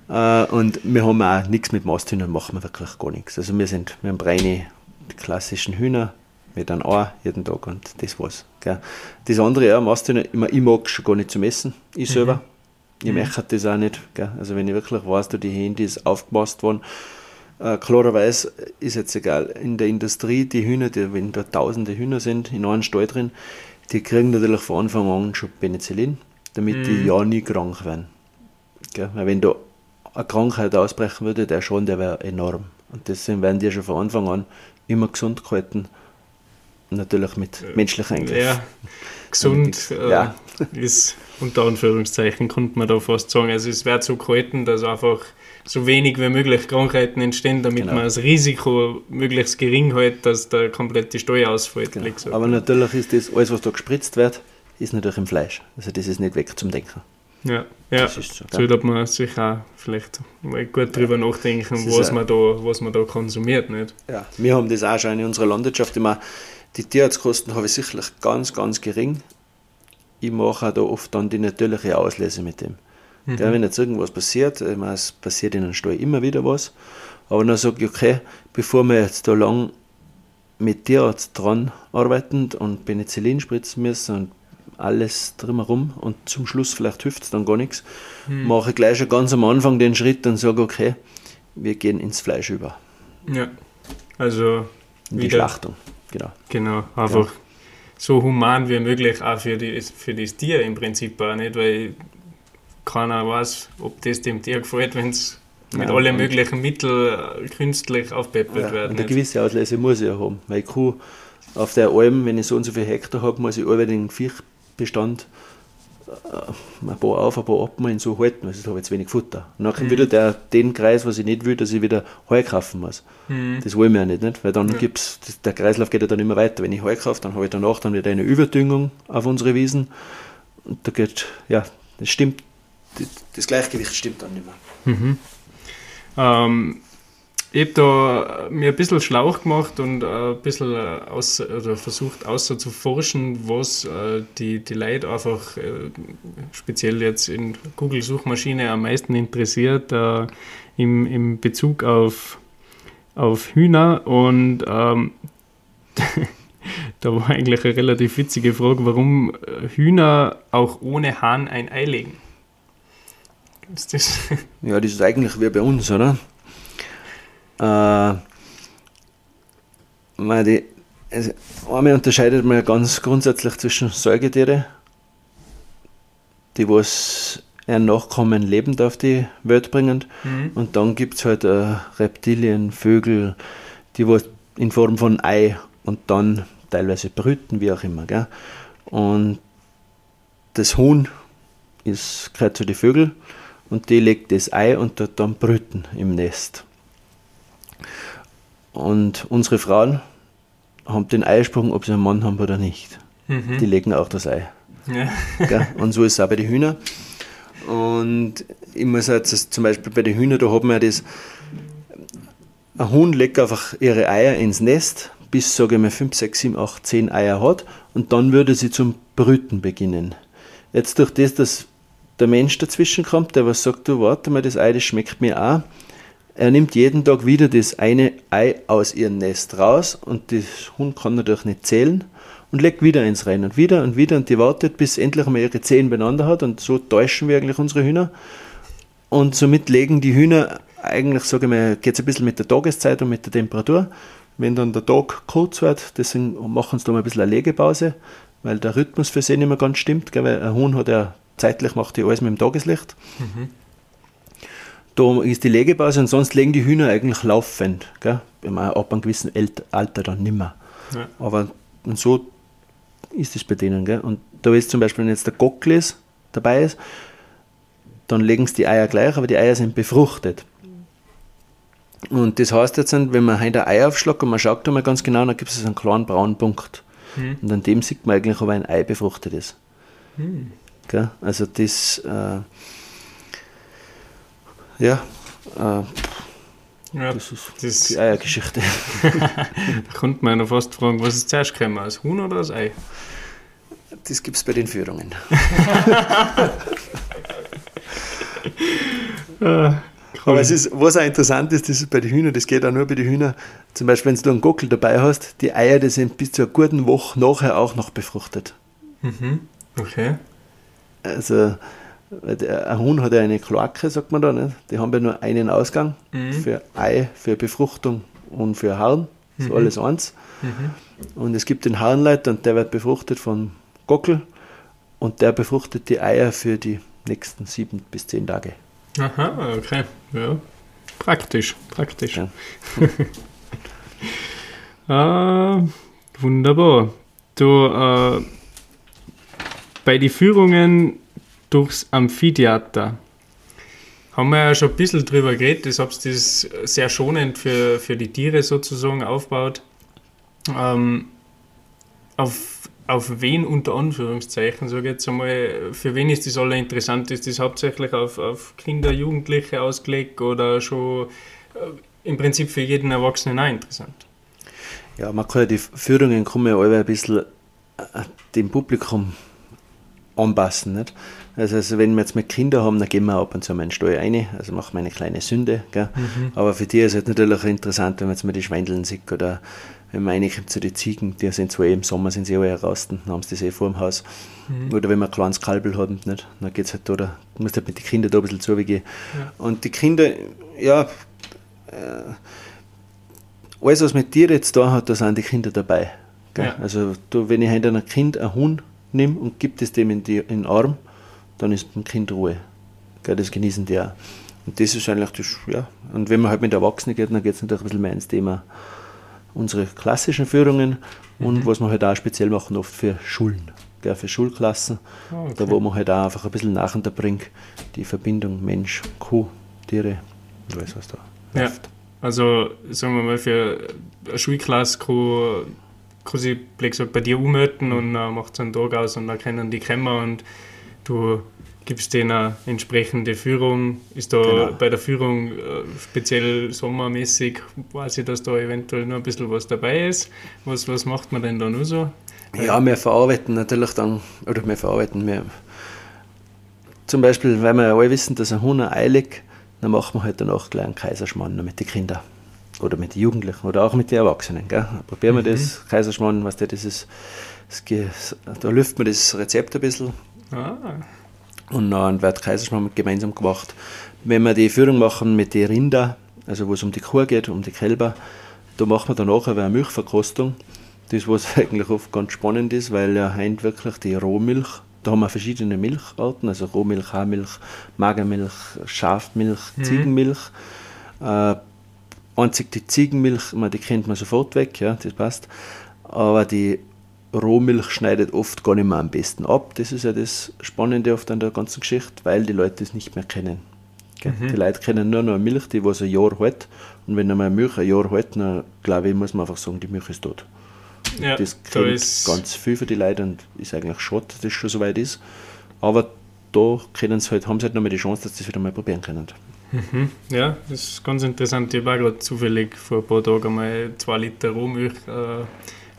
Äh, und wir haben auch nichts mit Masthühnern, machen wir wirklich gar nichts. Also wir sind, wir haben reine klassischen Hühner mit einem Ei jeden Tag und das war's. Gell. Das andere, ja, Masthühner, ich, ich mag schon gar nicht zum Essen, ich selber. Mhm. Ich mhm. möchte das auch nicht. Gell. Also wenn ich wirklich weiß, dass die Hände ist aufgepasst worden, äh, klarerweise ist jetzt egal, in der Industrie, die Hühner, die, wenn da tausende Hühner sind, in einem Stall drin, die kriegen natürlich von Anfang an schon Penicillin, damit mhm. die ja nie krank werden. Gell? Weil wenn da eine Krankheit ausbrechen würde, der schon, der wäre enorm. Und deswegen werden die schon von Anfang an immer gesund gehalten. Natürlich mit äh, menschlichen Eingriff. Ja, gesund äh, ja. ist unter Anführungszeichen, könnte man da fast sagen. Also es wird so gehalten, dass einfach so wenig wie möglich Krankheiten entstehen, damit genau. man das Risiko möglichst gering hält, dass der komplette Steuer ausfällt. Genau. Aber natürlich ist das, alles was da gespritzt wird, ist natürlich im Fleisch. Also das ist nicht weg zum Denken. Ja, ja. so. Sollte man sich auch vielleicht mal gut drüber ja. nachdenken, was man, da, was man da konsumiert. Nicht? Ja, wir haben das auch schon in unserer Landwirtschaft immer. Die Tierarztkosten habe ich sicherlich ganz, ganz gering. Ich mache da oft dann die natürliche Auslese mit dem. Mhm. Gell, wenn jetzt irgendwas passiert, ich meine, es passiert in einem Stall immer wieder was, aber dann sage ich, okay, bevor wir jetzt da lang mit Tierarzt dran arbeiten und Penicillin spritzen müssen und alles drumherum und zum Schluss vielleicht hilft es dann gar nichts, mhm. mache ich gleich schon ganz am Anfang den Schritt und sage, okay, wir gehen ins Fleisch über. Ja, also in die Schlachtung, genau. Genau, einfach ja. so human wie möglich auch für, die, für das Tier im Prinzip auch nicht, weil keiner weiß, ob das dem Tier gefällt, wenn es mit ja, allen möglichen Mitteln künstlich aufpeppelt ja, wird. Und eine gewisse Auslese muss ich ja haben, weil Kuh auf der Alm, wenn ich so und so viel Hektar habe, muss ich alle den Viechbestand äh, ein paar auf, ein paar ab mal so halten, weil ich habe jetzt wenig Futter. Und dann mhm. wieder der, den Kreis, was ich nicht will, dass ich wieder Heu kaufen muss. Mhm. Das wollen wir ja nicht, nicht? weil dann ja. gibt's, der Kreislauf geht ja dann immer weiter. Wenn ich Heu kaufe, dann habe ich danach dann wieder eine Überdüngung auf unsere Wiesen. Und da geht, ja, das stimmt das Gleichgewicht stimmt dann nicht mehr. Mhm. Ähm, ich habe da mir ein bisschen schlau gemacht und äh, ein bisschen aus, oder versucht außer zu forschen, was äh, die, die Leute einfach äh, speziell jetzt in Google-Suchmaschine am meisten interessiert äh, im, im Bezug auf, auf Hühner. Und ähm, da war eigentlich eine relativ witzige Frage, warum Hühner auch ohne Hahn ein Ei legen. Ist das? Ja, das ist eigentlich wie bei uns, oder? Äh, weil die, also einmal unterscheidet man ganz grundsätzlich zwischen Säugetiere, die was ein Nachkommen lebend auf die Welt bringen, mhm. und dann gibt es halt äh, Reptilien, Vögel, die was in Form von Ei und dann teilweise brüten, wie auch immer. Gell? Und das Huhn ist, gehört zu den Vögeln und die legt das Ei und tut dann brüten im Nest. Und unsere Frauen haben den Eisprung, ob sie einen Mann haben oder nicht. Mhm. Die legen auch das Ei. Ja. und so ist es auch bei den Hühnern. Und ich muss jetzt zum Beispiel bei den Hühnern, da haben wir das, ein Huhn legt einfach ihre Eier ins Nest, bis, sage ich mal, 5, 6, 7, 8, 10 Eier hat und dann würde sie zum Brüten beginnen. Jetzt durch das, dass der Mensch dazwischen kommt, der was sagt, du warte mal, das Ei, das schmeckt mir auch. Er nimmt jeden Tag wieder das eine Ei aus ihrem Nest raus und der Hund kann natürlich nicht zählen und legt wieder eins rein und wieder und wieder und die wartet, bis endlich mal ihre Zehen beieinander hat und so täuschen wir eigentlich unsere Hühner. Und somit legen die Hühner eigentlich, sage ich mal, geht es ein bisschen mit der Tageszeit und mit der Temperatur. Wenn dann der Tag kurz wird, deswegen machen sie da mal ein bisschen eine Legepause, weil der Rhythmus für sie nicht mehr ganz stimmt, gell? weil ein Huhn hat ja zeitlich macht die alles mit dem Tageslicht. Mhm. Da ist die Legepause und sonst legen die Hühner eigentlich laufend. Gell? Ab einem gewissen Alter dann nicht mehr. Ja. Aber und so ist es bei denen. Gell? Und da ist zum Beispiel, wenn jetzt der Gocklis dabei ist, dann legen sie die Eier gleich, aber die Eier sind befruchtet. Und das heißt jetzt, wenn man heute ein Ei aufschlägt und man schaut da mal ganz genau, dann gibt es einen kleinen braunen Punkt. Hm. Und an dem sieht man eigentlich, ob ein Ei befruchtet ist. Hm. Also das, äh, ja, äh, ja, das ist das die Eiergeschichte. da könnte man ja fast fragen, was ist zuerst gekommen, das Huhn oder das Ei? Das gibt es bei den Führungen. ah, Aber es ist, was auch interessant ist, das ist bei den Hühnern, das geht auch nur bei den Hühnern, zum Beispiel, wenn du einen Gockel dabei hast, die Eier, die sind bis zu einer guten Woche nachher auch noch befruchtet. Mhm. Okay. Also, ein Huhn hat ja eine Kloake, sagt man da, nicht? die haben ja nur einen Ausgang mhm. für Ei, für Befruchtung und für Harn, das ist mhm. alles eins. Mhm. Und es gibt den Harnleiter und der wird befruchtet von Gockel und der befruchtet die Eier für die nächsten sieben bis zehn Tage. Aha, okay. Ja. Praktisch, praktisch. Ja. ah, wunderbar. Du, äh, bei den Führungen durchs Amphitheater haben wir ja schon ein bisschen drüber geredet. Ich habe das sehr schonend für, für die Tiere sozusagen aufgebaut. Ähm, auf, auf wen unter Anführungszeichen, sage ich jetzt einmal, für wen ist das alle interessant? Ist das hauptsächlich auf, auf Kinder, Jugendliche ausgelegt oder schon äh, im Prinzip für jeden Erwachsenen auch interessant? Ja, man kann ja die Führungen kommen ja alle ein bisschen äh, dem Publikum anpassen. Nicht? Also, also, wenn wir jetzt mit Kindern haben, dann gehen wir ab und zu mal einen Stall rein, also machen wir eine kleine Sünde. Mhm. Aber für die ist es natürlich interessant, wenn man jetzt mal die Schweindeln sieht oder wenn man reinkommt zu den Ziegen, die sind zwar eh im Sommer, sind sie alle raus, dann haben sie das eh vor dem Haus. Mhm. Oder wenn wir ein kleines Kalbel haben, nicht? dann geht es halt da, da muss halt mit den Kindern da ein bisschen zugehen. Ja. Und die Kinder, ja, äh, alles was mit dir jetzt da hat, da sind die Kinder dabei. Ja. Also du, wenn ich heute ein Kind ein Huhn nehme und gebe es dem in, die, in den Arm, dann ist beim Kind Ruhe. Gell, das genießen die auch. Und das ist eigentlich das, ja. Und wenn man halt mit Erwachsenen geht, dann geht es natürlich ein bisschen mehr ins Thema unsere klassischen Führungen mhm. und was wir halt auch speziell machen, oft für Schulen, gell, für Schulklassen. Oh, okay. Da wo man halt auch einfach ein bisschen nacheinander bringt, die Verbindung Mensch, Kuh, Tiere, ich weiß was da ja. läuft. Also sagen wir mal, für eine Schulklasse kann quasi gesagt, bei dir ummelden und dann macht es einen Tag aus und dann kennen die Kämmer und du gibst denen eine entsprechende Führung. Ist da genau. bei der Führung äh, speziell sommermäßig, weiß ich, dass da eventuell noch ein bisschen was dabei ist. Was, was macht man denn da nur so? Ja, wir verarbeiten natürlich dann, oder wir verarbeiten, wir, zum Beispiel, weil wir ja alle wissen, dass ein Hund eilig, dann machen wir halt danach gleich einen Kaiserschmarrn mit den Kindern oder mit den Jugendlichen oder auch mit den Erwachsenen. Gell? Probieren wir mhm. das, Kaiserschmarrn, was der, das ist, das, da lüften wir das Rezept ein bisschen. Ah. Und dann wird Kaiserschmarrn gemeinsam gemacht. Wenn wir die Führung machen mit den Rinder, also wo es um die Kuh geht, um die Kälber, da machen wir danach eine Milchverkostung. Das, was eigentlich oft ganz spannend ist, weil ja heint wirklich die Rohmilch, da haben wir verschiedene Milcharten, also Rohmilch, Haarmilch, Magermilch, Schafmilch, mhm. Ziegenmilch. Äh, einzig die Ziegenmilch, die kennt man sofort weg, ja, das passt. Aber die Rohmilch schneidet oft gar nicht mehr am besten ab. Das ist ja das Spannende oft an der ganzen Geschichte, weil die Leute es nicht mehr kennen. Mhm. Die Leute kennen nur noch Milch, die was ein Jahr hält. Und wenn einmal eine Milch ein Jahr hält, dann glaube ich, muss man einfach sagen, die Milch ist tot. Ja, das kennt ganz viel für die Leute und ist eigentlich schade, dass das schon so weit ist. Aber da können sie halt, haben sie halt nochmal die Chance, dass sie das wieder mal probieren können. Mhm. Ja, das ist ganz interessant. Ich habe gerade zufällig vor ein paar Tagen einmal zwei Liter Rohmilch äh,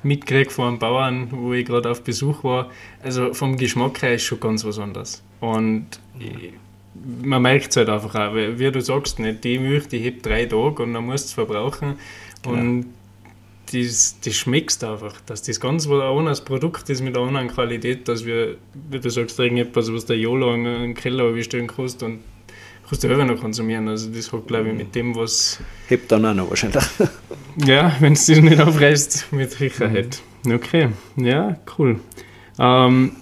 mitgekriegt von einem Bauern, wo ich gerade auf Besuch war. Also vom Geschmack her ist schon ganz was anderes. Und ich, man merkt es halt einfach auch, weil, wie du sagst, nicht, die Milch, die hebt drei Tage und dann musst du es verbrauchen. Genau. Und das, das schmeckst einfach, dass das ganz ein anderes Produkt ist mit einer anderen Qualität, dass wir, wie du sagst, irgendetwas, was der Jolo in den Keller bestellen kannst und kannst du selber noch konsumieren. Also das hat, glaube ich, mit dem, was... Hebt dann auch noch wahrscheinlich. ja, wenn es dich nicht aufreißt, mit Sicherheit. Mhm. Okay, ja, cool. Ähm,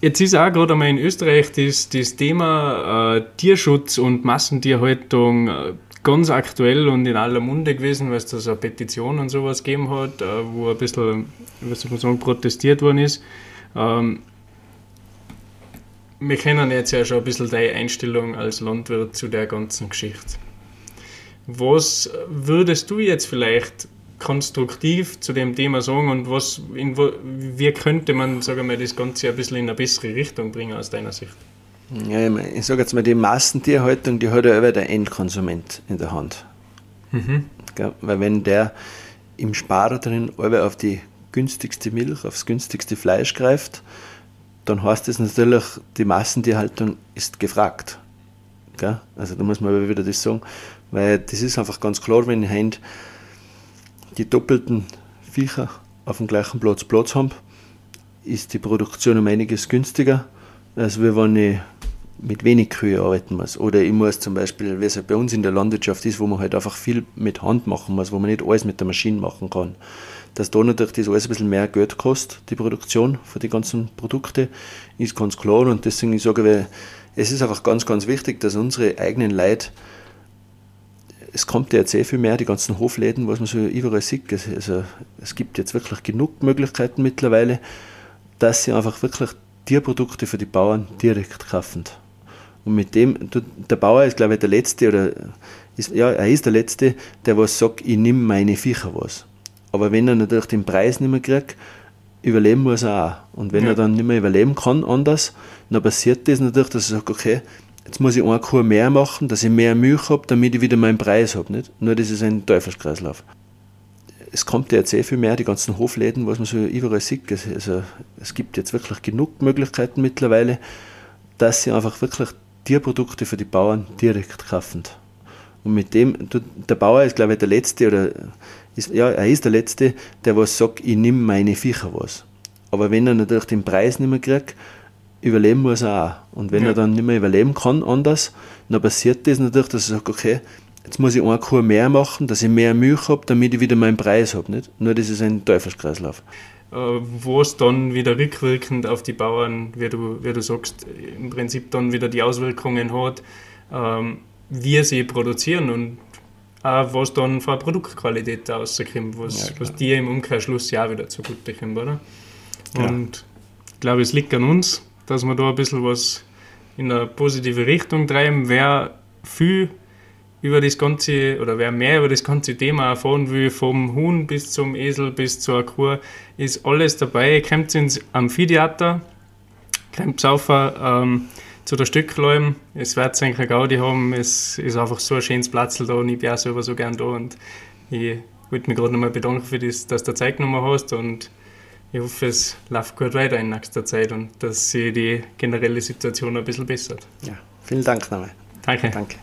jetzt ist auch gerade einmal in Österreich das, das Thema äh, Tierschutz und Massentierhaltung äh, ganz aktuell und in aller Munde gewesen, weil es da so eine Petition und sowas gegeben hat, äh, wo ein bisschen, was soll man sagen, protestiert worden ist. Ähm, wir kennen jetzt ja schon ein bisschen deine Einstellung als Landwirt zu der ganzen Geschichte. Was würdest du jetzt vielleicht konstruktiv zu dem Thema sagen und was, in, wie könnte man, sagen wir, das Ganze ein bisschen in eine bessere Richtung bringen aus deiner Sicht? Ja, ich, sage jetzt mal, die Massentierhaltung, die hat ja immer der Endkonsument in der Hand. Mhm. Weil wenn der im Sparer drin auf die günstigste Milch, aufs günstigste Fleisch greift, dann heißt das natürlich, die Massentierhaltung ist gefragt. Gell? Also da muss man wieder das sagen, weil das ist einfach ganz klar, wenn ich die doppelten Viecher auf dem gleichen Platz Platz haben, ist die Produktion um einiges günstiger, als wenn ich mit wenig Kühe arbeiten muss. Oder ich muss zum Beispiel, wie es halt bei uns in der Landwirtschaft ist, wo man halt einfach viel mit Hand machen muss, wo man nicht alles mit der Maschine machen kann. Dass da natürlich das alles ein bisschen mehr Geld kostet, die Produktion für die ganzen Produkte, ist ganz klar. Und deswegen sage ich, es ist einfach ganz, ganz wichtig, dass unsere eigenen Leute es kommt ja jetzt sehr viel mehr, die ganzen Hofläden, was man so überall sieht. Also, es gibt jetzt wirklich genug Möglichkeiten mittlerweile, dass sie einfach wirklich Tierprodukte für die Bauern direkt kaufen. Und mit dem, der Bauer ist, glaube ich, der Letzte, oder ist, ja, er ist der Letzte, der was sagt, ich nehme meine Viecher was. Aber wenn er natürlich den Preis nicht mehr kriegt, überleben muss er auch. Und wenn ja. er dann nicht mehr überleben kann, anders, dann passiert das natürlich, dass er sagt, okay, jetzt muss ich eine Kuh mehr machen, dass ich mehr Milch habe, damit ich wieder meinen Preis habe. Nicht? Nur das ist ein Teufelskreislauf. Es kommt ja jetzt sehr viel mehr, die ganzen Hofläden, was man so überall sieht. Also, es gibt jetzt wirklich genug Möglichkeiten mittlerweile, dass sie einfach wirklich Tierprodukte für die Bauern direkt kaufen. Und mit dem, der Bauer ist, glaube ich, der Letzte, oder ist, ja, er ist der Letzte, der was sagt, ich nehme meine Viecher was. Aber wenn er natürlich den Preis nicht mehr kriegt, überleben muss er auch. Und wenn ja. er dann nicht mehr überleben kann, anders, dann passiert das natürlich, dass er sagt, okay, jetzt muss ich eine Kuh mehr machen, dass ich mehr Milch habe, damit ich wieder meinen Preis habe. Nicht? Nur das ist ein Teufelskreislauf. Äh, wo es dann wieder rückwirkend auf die Bauern, wie du, wie du sagst, im Prinzip dann wieder die Auswirkungen hat, ähm, wie sie produzieren und auch was dann für eine Produktqualität rauskommt, was, ja, was dir im Umkehrschluss ja auch wieder zugute kommt, oder? Und ich glaube, es liegt an uns, dass wir da ein bisschen was in eine positive Richtung treiben. Wer viel über das ganze oder wer mehr über das ganze Thema erfahren will, vom Huhn bis zum Esel bis zur Kuh, ist alles dabei. Kommt ins Amphitheater, kommt auf ähm, zu der Stückleim. Es wird sein Gaudi haben. Es ist einfach so ein schönes Platz da und ich bin auch selber so gern da. Und ich wollte mich gerade nochmal bedanken für das, dass du Zeit genommen hast und ich hoffe, es läuft gut weiter in nächster Zeit und dass sich die generelle Situation ein bisschen bessert. Ja, vielen Dank nochmal. Danke. Danke.